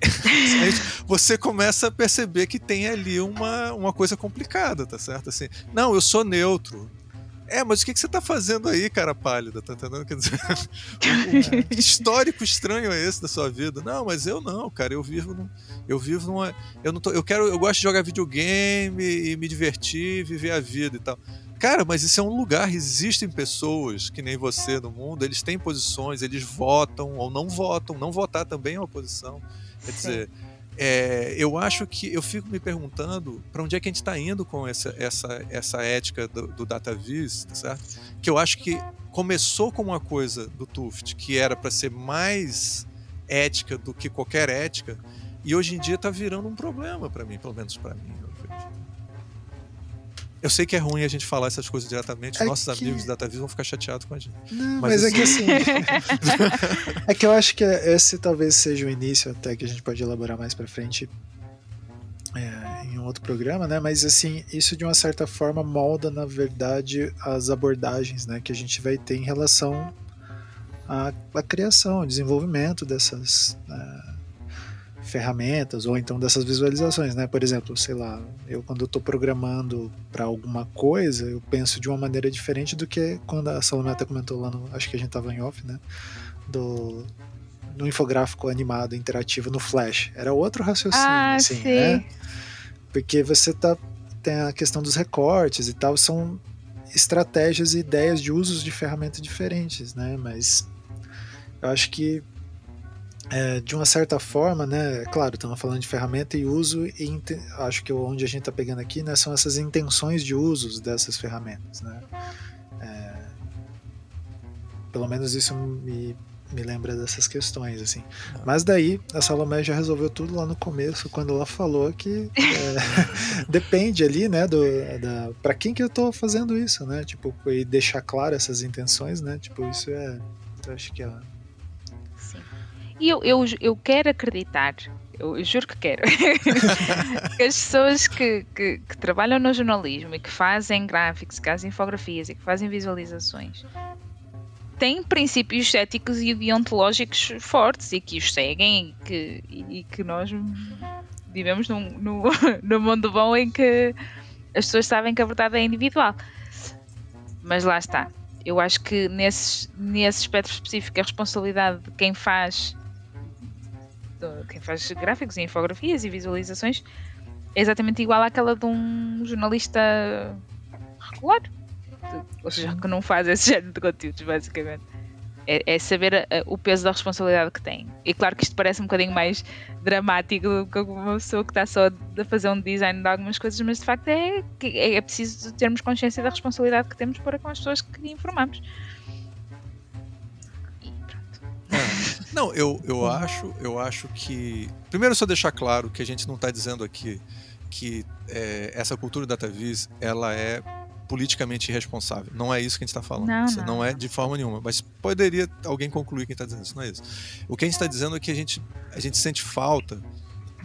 [LAUGHS] você começa a perceber que tem ali uma, uma coisa complicada, tá certo? Assim, não, eu sou neutro. É, mas o que, que você tá fazendo aí, cara pálida? Tá entendendo? Quer dizer, [LAUGHS] que histórico estranho é esse da sua vida? Não, mas eu não, cara. Eu vivo num, eu vivo numa. Eu não tô, eu quero. Eu gosto de jogar videogame e me divertir, viver a vida e tal. Cara, mas isso é um lugar, existem pessoas que nem você no mundo, eles têm posições, eles votam ou não votam. Não votar também é uma posição. Quer dizer, é, eu acho que eu fico me perguntando para onde é que a gente está indo com essa, essa, essa ética do, do DataVis, tá certo? Que eu acho que começou com uma coisa do Tuft que era para ser mais ética do que qualquer ética e hoje em dia está virando um problema para mim, pelo menos para mim. Eu sei que é ruim a gente falar essas coisas diretamente, é nossos que... amigos da DataVis vão ficar chateados com a gente. Não, mas, mas é que assim. [LAUGHS] é que eu acho que esse talvez seja o início, até que a gente pode elaborar mais para frente é, em um outro programa, né? Mas assim, isso de uma certa forma molda, na verdade, as abordagens né, que a gente vai ter em relação à, à criação, ao desenvolvimento dessas. Uh, ferramentas ou então dessas visualizações, né? Por exemplo, sei lá, eu quando estou programando para alguma coisa, eu penso de uma maneira diferente do que quando a Salomé até comentou lá no, acho que a gente estava em off, né? Do no infográfico animado interativo no Flash. Era outro raciocínio, ah, assim, sim. né? Porque você tá tem a questão dos recortes e tal, são estratégias e ideias de usos de ferramentas diferentes, né? Mas eu acho que é, de uma certa forma, né? Claro, estamos falando de ferramenta e uso, e acho que onde a gente está pegando aqui né, são essas intenções de usos dessas ferramentas, né? É, pelo menos isso me, me lembra dessas questões, assim. Mas daí a Salomé já resolveu tudo lá no começo, quando ela falou que é, [LAUGHS] depende ali, né, do, da, para quem que eu estou fazendo isso, né? Tipo, e deixar claro essas intenções, né? Tipo, isso é, eu acho que é e eu, eu, eu quero acreditar, eu, juro que quero, [LAUGHS] que as pessoas que, que, que, trabalham no jornalismo e que fazem gráficos, que fazem infografias e que fazem visualizações têm princípios éticos e deontológicos fortes e que os seguem e que, e que nós vivemos num, num, [LAUGHS] num mundo bom em que as pessoas sabem que a verdade é individual. Mas lá está. Eu acho que nesse, nesse espectro específico a responsabilidade de quem faz quem faz gráficos e infografias e visualizações é exatamente igual àquela de um jornalista regular. Ou seja, que não faz esse [LAUGHS] género de conteúdos, basicamente. É, é saber a, o peso da responsabilidade que tem. E claro que isto parece um bocadinho mais dramático do que uma pessoa que está só a fazer um design de algumas coisas, mas de facto é, é, é preciso termos consciência da responsabilidade que temos para com as pessoas que informamos. Não, eu, eu acho, eu acho que. Primeiro, só deixar claro que a gente não está dizendo aqui que é, essa cultura da Tavis ela é politicamente irresponsável. Não é isso que a gente está falando. Não, não, não, é de forma nenhuma. Mas poderia alguém concluir quem está dizendo isso. Não é isso. O que a gente está dizendo é que a gente, a gente sente falta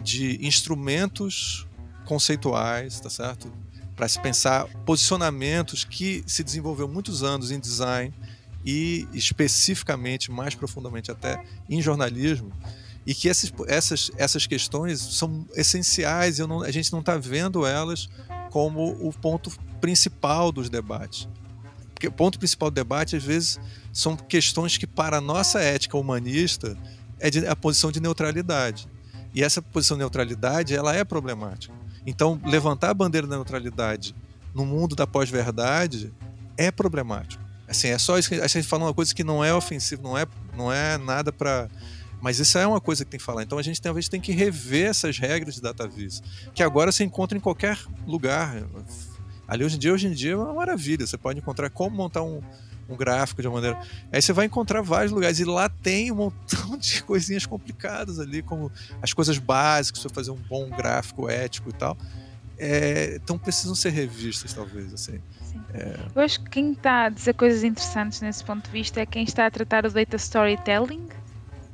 de instrumentos conceituais, tá certo? Para se pensar posicionamentos que se desenvolveu muitos anos em design e especificamente, mais profundamente até, em jornalismo, e que essas, essas, essas questões são essenciais e não, a gente não está vendo elas como o ponto principal dos debates. Porque o ponto principal do debate, às vezes, são questões que, para a nossa ética humanista, é de, a posição de neutralidade. E essa posição de neutralidade ela é problemática. Então, levantar a bandeira da neutralidade no mundo da pós-verdade é problemático. Assim, é só isso que a gente fala uma coisa que não é ofensiva, não é, não é nada para mas isso é uma coisa que tem que falar. Então a gente talvez tem que rever essas regras de DataVis, que agora se encontra em qualquer lugar. Ali hoje em dia, hoje em dia é uma maravilha. Você pode encontrar como montar um, um gráfico de uma maneira. Aí você vai encontrar vários lugares e lá tem um montão [LAUGHS] de coisinhas complicadas ali, como as coisas básicas para fazer um bom gráfico ético e tal. É, então precisam ser revistas, talvez, assim. É... Eu acho que quem está a dizer coisas interessantes nesse ponto de vista é quem está a tratar o data storytelling.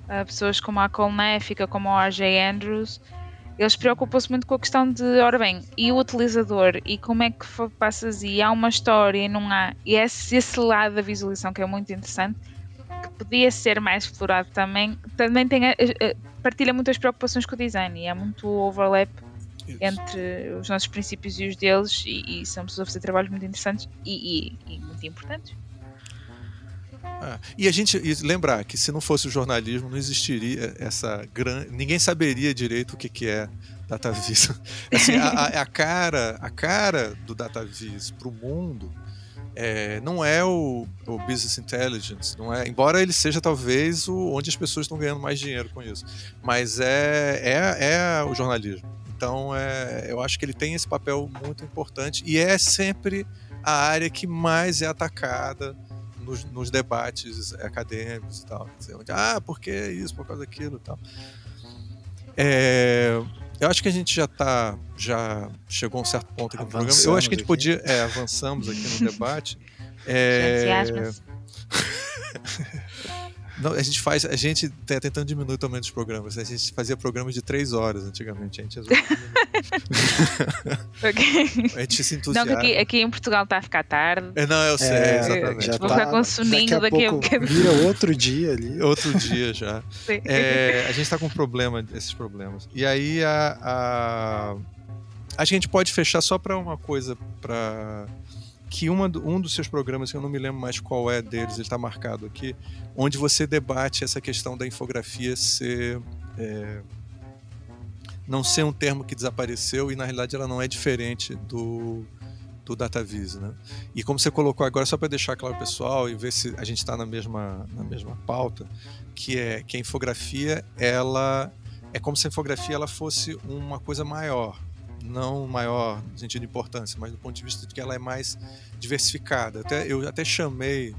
Uh, pessoas como a Colnéfica, como o RJ Andrews, eles preocupam-se muito com a questão de, ora bem, e o utilizador, e como é que passas, e há uma história, e não há, e esse, esse lado da visualização que é muito interessante, que podia ser mais explorado também, também tem, a, a, partilha muitas preocupações com o design, e há muito overlap entre os nossos princípios e os deles, e, e são pessoas a fazer trabalhos muito interessantes e, e, e muito importantes. Ah, e a gente e lembrar que se não fosse o jornalismo, não existiria essa grande. Ninguém saberia direito o que, que é DataVis. [LAUGHS] Assim, a, a, a, cara, a cara do DataVis para o mundo é, não é o, o, business intelligence, não é, embora ele seja talvez o, onde as pessoas estão ganhando mais dinheiro com isso, mas é, é, é o jornalismo. Então, é, eu acho que ele tem esse papel muito importante e é sempre a área que mais é atacada nos, nos debates acadêmicos e tal. Onde, ah, por que isso, por causa daquilo e tal. É, eu acho que a gente já tá, já chegou a um certo ponto aqui no programa. Eu acho que a gente podia, é, avançamos aqui no debate. [LAUGHS] É, [LAUGHS] Não, a gente faz, a gente tá tentando diminuir também dos programas. A gente fazia programas de três horas antigamente. A gente okay. A gente se entusiasma. Não, aqui, aqui em Portugal está a ficar tarde. É, não, eu sei, é, exatamente. Já Vou tá, ficar com soninho daqui a pouco. Vira outro dia ali. Outro dia já. [LAUGHS] É, a gente está com um problema, esses problemas. E aí a, a, a gente pode fechar só para uma coisa para que uma, um dos seus programas, eu não me lembro mais qual é deles, ele está marcado aqui, onde você debate essa questão da infografia ser. É, não ser um termo que desapareceu e na realidade ela não é diferente do, do DataVis, né? E como você colocou agora, só para deixar claro pessoal e ver se a gente está na mesma, na mesma pauta, que é que a infografia, ela é como se a infografia ela fosse uma coisa maior, não maior sentido de importância, mas do ponto de vista de que ela é mais diversificada. Até, eu até chamei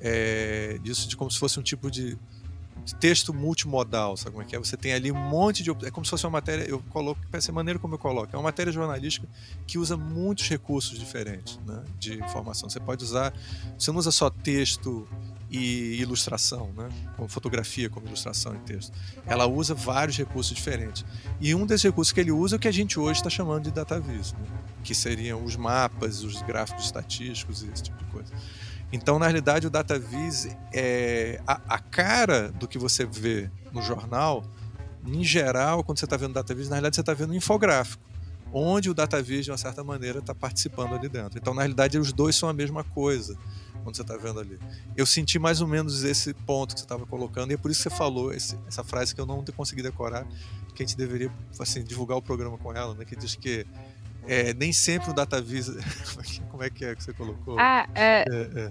é, disso de como se fosse um tipo de texto multimodal, sabe como é que é? Você tem ali um monte de. É como se fosse uma matéria, eu coloco, essa maneira como eu coloco, é uma matéria jornalística que usa muitos recursos diferentes né, de informação. Você pode usar, você não usa só texto e ilustração, né, como fotografia, como ilustração e texto. Ela usa vários recursos diferentes. E um desses recursos que ele usa é o que a gente hoje está chamando de datavis, né, que seriam os mapas, os gráficos estatísticos e esse tipo de coisa. Então, na realidade, o DataVis é a, a cara do que você vê no jornal. Em geral, quando você está vendo DataVis, na realidade você está vendo um infográfico, onde o DataVis, de uma certa maneira, está participando ali dentro. Então, na realidade, os dois são a mesma coisa quando você está vendo ali. Eu senti mais ou menos esse ponto que você estava colocando, e é por isso que você falou esse, essa frase que eu não consegui decorar, que a gente deveria assim, divulgar o programa com ela, né? que diz que é, nem sempre o DataVis. [LAUGHS] Como é que é que você colocou? Ah, é. é,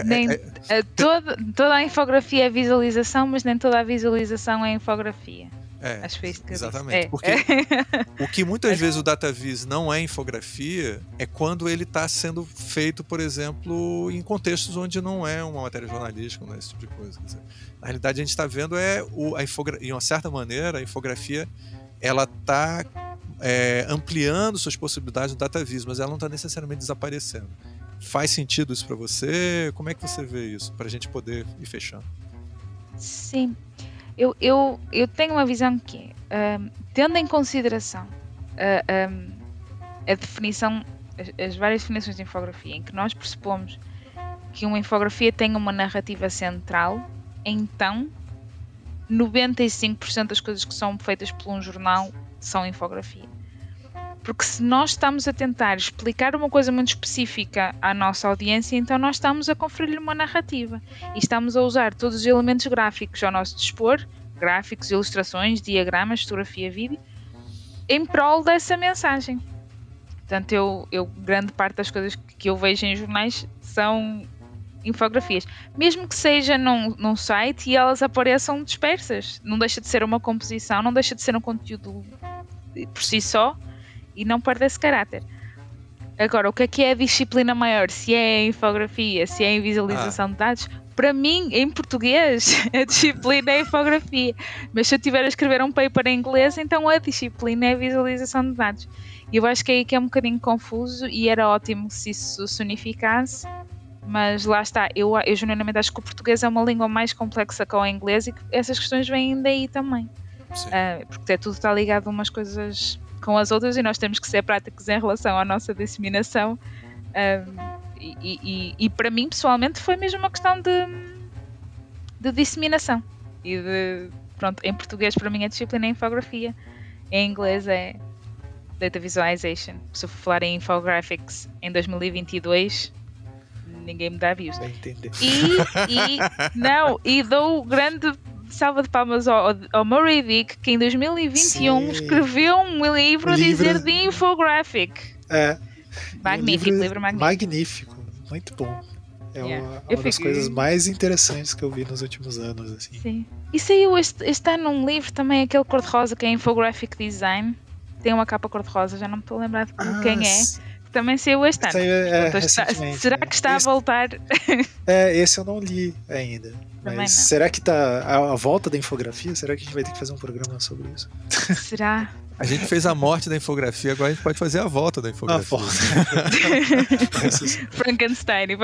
é. Nem, é, é, toda, toda a infografia é visualização, mas nem toda a visualização é infografia. É, Acho que que exatamente. Porque [LAUGHS] o que muitas vezes o DataVis não é infografia é quando ele está sendo feito, por exemplo, em contextos onde não é uma matéria jornalística, né, esse tipo de coisa. Dizer, na realidade, a gente está vendo é o, a infografia, de uma certa maneira, a infografia ela está é, ampliando suas possibilidades no DataVis, mas ela não está necessariamente desaparecendo. Faz sentido isso para você? Como é que você vê isso? Para a gente poder ir fechando. Sim. Eu, eu, eu tenho uma visão que, um, tendo em consideração um, a definição, as, as, várias definições de infografia, em que nós pressupomos que uma infografia tem uma narrativa central, então 95% das coisas que são feitas por um jornal são infografia. Porque se nós estamos a tentar explicar uma coisa muito específica à nossa audiência, então nós estamos a conferir-lhe uma narrativa. E estamos a usar todos os elementos gráficos ao nosso dispor gráficos, ilustrações, diagramas, fotografia, vídeo em prol dessa mensagem. Portanto, eu, eu grande parte das coisas que eu vejo em jornais são infografias, mesmo que seja num, num site e elas apareçam dispersas. Não deixa de ser uma composição, não deixa de ser um conteúdo por si só e não perde esse caráter. Agora, o que é que é a disciplina maior? Se é infografia, se é visualização ah. de dados? Para mim, em português, [LAUGHS] a disciplina é a infografia. Mas se eu tiver a escrever um paper em inglês, então a disciplina é a visualização de dados. E eu acho que é aí que é um bocadinho confuso e era ótimo se isso se unificasse mas lá está, eu, eu genuinamente acho que o português é uma língua mais complexa que o inglês e que essas questões vêm daí também. Uh, porque é tudo está ligado umas coisas com as outras e nós temos que ser práticos em relação à nossa disseminação. Uh, e, e, e, para mim, pessoalmente, foi mesmo uma questão de, de disseminação. E de, pronto, em português, para mim, é disciplina é infografia. Em inglês é Data Visualization. Se eu for falar em infographics em 2022, ninguém me dá views. E, e, [LAUGHS] não, e dou grande salva de palmas ao, ao Murray Dick, que em 2021 Sim. escreveu um livro a dizer de infographic. É. Magnífico, livro, livro magnífico. Magnífico, muito bom. É yeah. uma, uma das coisas mais interessantes que eu vi nos últimos anos. Assim. Sim. E saiu este, este ano um livro também, aquele cor-de-rosa, que é Infographic Design. Tem uma capa cor-de-rosa, já não me estou a lembrar de ah, quem é também saiu este ano. É, está, será que está esse, a voltar? [LAUGHS] É, esse eu não li ainda. Mas será que tá a, a, volta da infografia? Será que a gente vai ter que fazer um programa sobre isso? Será? [LAUGHS] A gente fez a morte da infografia, agora a gente pode fazer a volta da infografia. A volta. [LAUGHS] Frankenstein, [LAUGHS]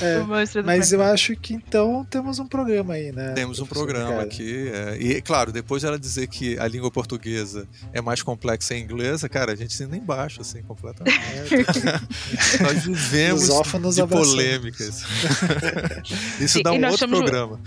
é, mas eu acho que então temos um programa aí, né? Temos um programa aqui. É, e, claro, depois de ela dizer que a língua portuguesa é mais complexa em inglesa, cara, a gente nem embaixo, assim, completamente. É, [LAUGHS] Nós vivemos de polêmicas. Isso Sim, dá um outro somos... programa.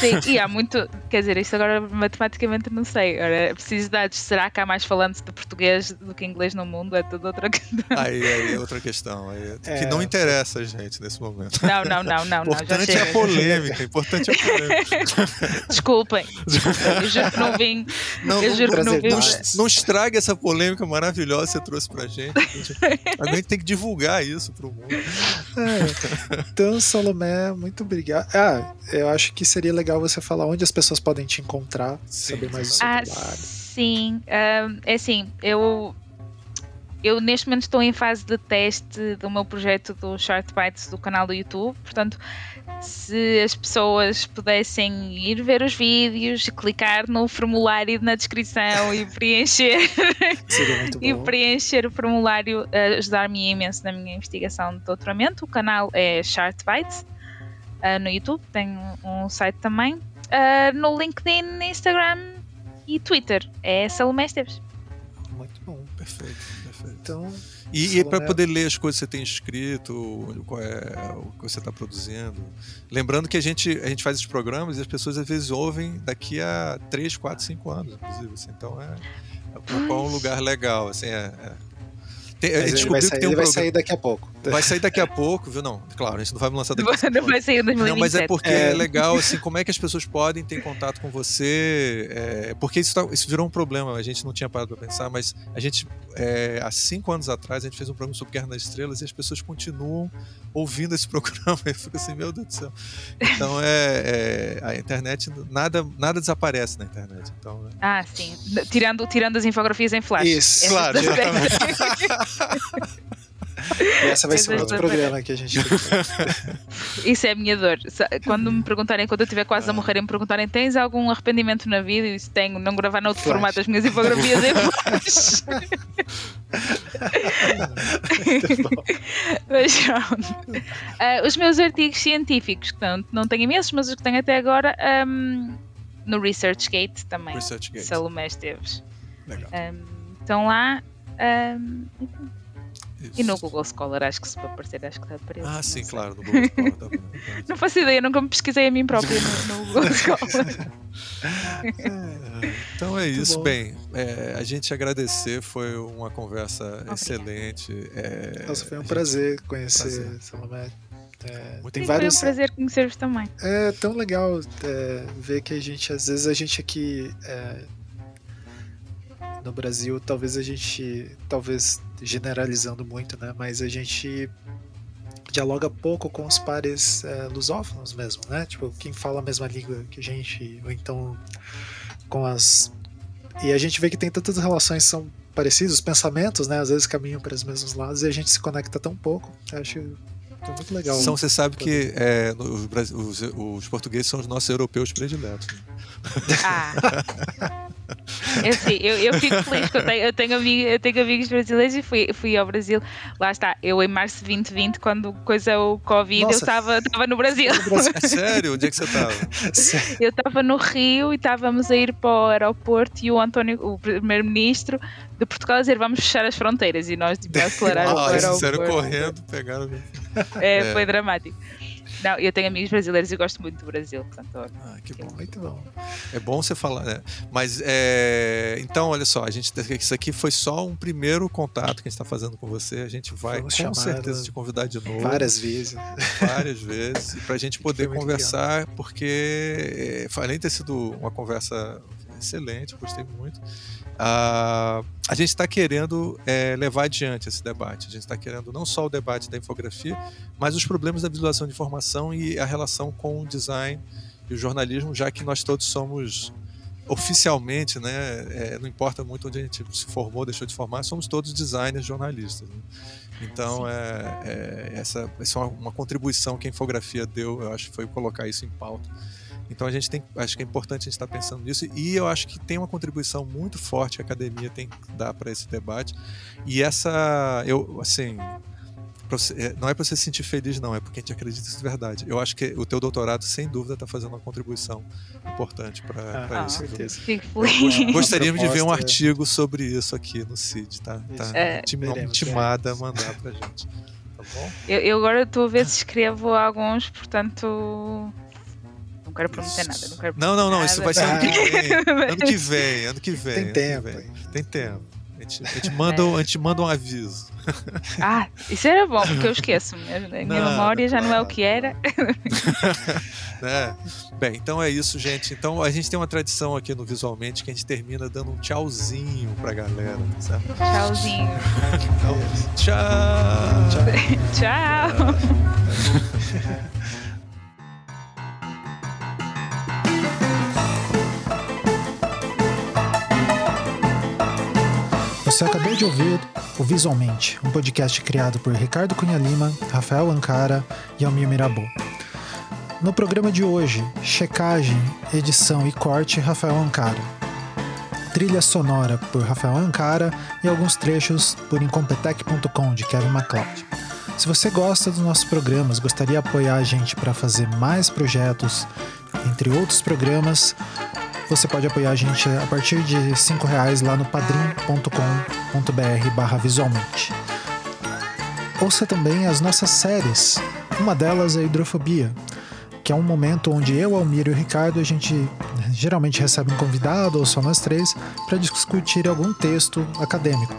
Sim, e há muito. Quer dizer, isso agora matematicamente não sei. Agora, preciso dar será que há mais falantes de português do que inglês no mundo? É tudo outra [LAUGHS] questão. Aí, aí é outra questão. Aí, é... Que não interessa a gente nesse momento. Não, não, não, não. Importante não, é a polêmica. Importante é a polêmica. [LAUGHS] Desculpem. Desculpem. Eu juro que não vim. Não, eu juro que não vim. Não, não estrague essa polêmica maravilhosa que você trouxe pra gente. A gente tem que divulgar isso pro mundo. É. Então, Salomé, muito obrigado. Ah, eu acho que seria legal você falar onde as pessoas podem te encontrar, sim, saber mais do seu ah, trabalho. Sim, uh, é assim, eu eu neste momento estou em fase de teste do meu projeto do Short Bites do canal do YouTube, portanto, se as pessoas pudessem ir ver os vídeos, clicar no formulário na descrição e preencher [LAUGHS] e preencher o formulário, ajudar-me imenso na minha investigação de doutoramento. O canal é Short Bites uh, no YouTube, tem um site também. No LinkedIn, Instagram e Twitter é Salomé Esteves. Muito bom. Perfeito, perfeito. Então, e, e para poder ler as coisas que você tem escrito, qual é o que você está produzindo. Lembrando que a gente, a gente faz esses programas e as pessoas às vezes ouvem daqui a 3, 4, 5 anos, inclusive. Assim, então é, é um lugar legal. Assim, é, é tem, ele vai, sair, um ele vai sair daqui a pouco. Vai sair daqui a pouco, viu? Não, claro, a gente não vai lançar daqui a pouco. Não vai sair em 2027. Não, mas é porque é. é. legal, assim, como é que as pessoas podem ter contato com você. É, porque isso, tá, isso virou um problema, a gente não tinha parado para pensar, mas a gente, é, há cinco anos atrás, a gente fez um programa sobre Guerra nas Estrelas e as pessoas continuam ouvindo esse [LAUGHS] programa. Eu fico assim, meu Deus do céu. Então, é, é a internet, nada, nada desaparece na internet. Então, é. Ah, sim. Tirando, tirando as infografias em flash. Isso, claro, exatamente. [LAUGHS] E essa vai ser outro programa que a gente. [LAUGHS] Isso é a minha dor. Quando me perguntarem, quando eu estiver quase a ah. morrer, me perguntarem: tens algum arrependimento na vida? E se tenho, não gravar no outro Flash. formato as minhas infografias [LAUGHS] em. [LAUGHS] Mas uh, os meus artigos científicos, que não, não tenho imensos, mas os que tenho até agora, um, no ResearchGate também. ResearchGate. Salomé Esteves. Legal. Um, estão lá. Um, e no Google Scholar, acho que se para aparecer, acho que está aparecendo. Ah, sim, claro, no Google Scholar também. [LAUGHS] não faço ideia, nunca me pesquisei a mim própria no, no Google [LAUGHS] Scholar. então é isso, bem. É, a gente agradecer, foi uma conversa okay. excelente. É, Nossa, foi um prazer conhecer Salomé. É, tem vários... Foi um prazer conhecer-vos também. É tão legal é, ver que a gente, às vezes, a gente aqui é, no Brasil, talvez a gente, talvez generalizando muito, né? Mas a gente dialoga pouco com os pares é, lusófonos mesmo, né? Tipo, quem fala a mesma língua que a gente, ou então com as. E a gente vê que tem tantas relações são parecidas, os pensamentos, né? Às vezes caminham para os mesmos lados e a gente se conecta tão pouco. Eu acho é muito legal. São, você sabe que é, os, os, os, portugueses são os nossos europeus prediletos. Né? [LAUGHS] Ah. Eu, sim, eu, eu fico feliz que eu tenho, eu tenho, amigos, eu tenho amigos brasileiros e fui, fui ao Brasil. Lá está, eu em março de 2020, quando coisa o Covid, Nossa. eu estava, estava no Brasil. [LAUGHS] Sério? Onde é que você estava? [LAUGHS] Eu estava no Rio e estávamos a ir para o aeroporto e o António, o primeiro-ministro de Portugal, a dizer vamos fechar as fronteiras e nós tipo, acelerar ah, o aeroporto. correndo, pegaram. É, é, foi dramático. Não, eu tenho amigos brasileiros e gosto muito do Brasil, portanto. Ah, que bom, muito bom. É bom você falar, né? Mas é... então, olha só, a gente isso aqui foi só um primeiro contato que a gente está fazendo com você. A gente vai Vamos com certeza te convidar de novo. Várias vezes. Várias vezes. para a gente poder conversar, legal. porque além de ter sido uma conversa excelente, gostei muito. Uh, a gente está querendo é, levar adiante esse debate. A gente está querendo não só o debate da infografia, mas os problemas da visualização de informação e a relação com o design e o jornalismo, já que nós todos somos oficialmente, né, é, não importa muito onde a gente se formou, deixou de formar, somos todos designers, jornalistas. Né? Então, é, é, essa, essa é uma, uma contribuição que a infografia deu, eu acho que foi colocar isso em pauta. Então a gente tem, acho que é importante a gente estar pensando nisso e eu acho que tem uma contribuição muito forte que a academia tem que dar para esse debate. E essa, eu, assim, é, não é para você se sentir feliz, não, é porque a gente acredita isso de verdade. Eu acho que o teu doutorado, sem dúvida, está fazendo uma contribuição importante para ah, isso. Certeza. Gostaríamos de ver um artigo sobre isso aqui no CID, tá? tá é, timada a mandar para gente. Tá bom? Eu, eu agora estou a ver se escrevo alguns, portanto quero prometer nada. Não, quero não, não, não, isso vai ser ano que vem. ano que vem, ano que vem. Tem tempo. Vem. Tem tempo. A gente, a gente manda, é. a gente manda um aviso. [LAUGHS] Ah, isso era bom, porque eu esqueço mesmo. Minha não, memória já não é o que era. [LAUGHS] É. Bem, então é isso, gente. Então a gente tem uma tradição aqui no Visualmente que a gente termina dando um tchauzinho pra galera, certo? Tchauzinho. então, tchau. [LAUGHS] Tchau. tchau. Você acabou de ouvir o Visualmente, um podcast criado por Ricardo Cunha Lima, Rafael Ancara e Almir Mirabô. No programa de hoje, checagem, edição e corte Rafael Ancara. Trilha sonora por Rafael Ancara e alguns trechos por Incompetech.com de Kevin MacLeod. Se você gosta dos nossos programas, gostaria de apoiar a gente para fazer mais projetos, entre outros programas, você pode apoiar a gente a partir de R$ reais lá no padrim.com.br barra visualmente. Ouça também as nossas séries. Uma delas é Hidrofobia, que é um momento onde eu, Almir e o Ricardo, a gente geralmente recebe um convidado ou só nós três para discutir algum texto acadêmico.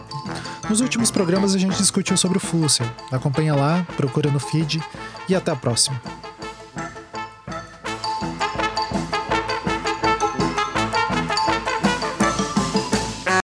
Nos últimos programas a gente discutiu sobre o Fusser. Acompanha lá, procura no feed e até a próxima.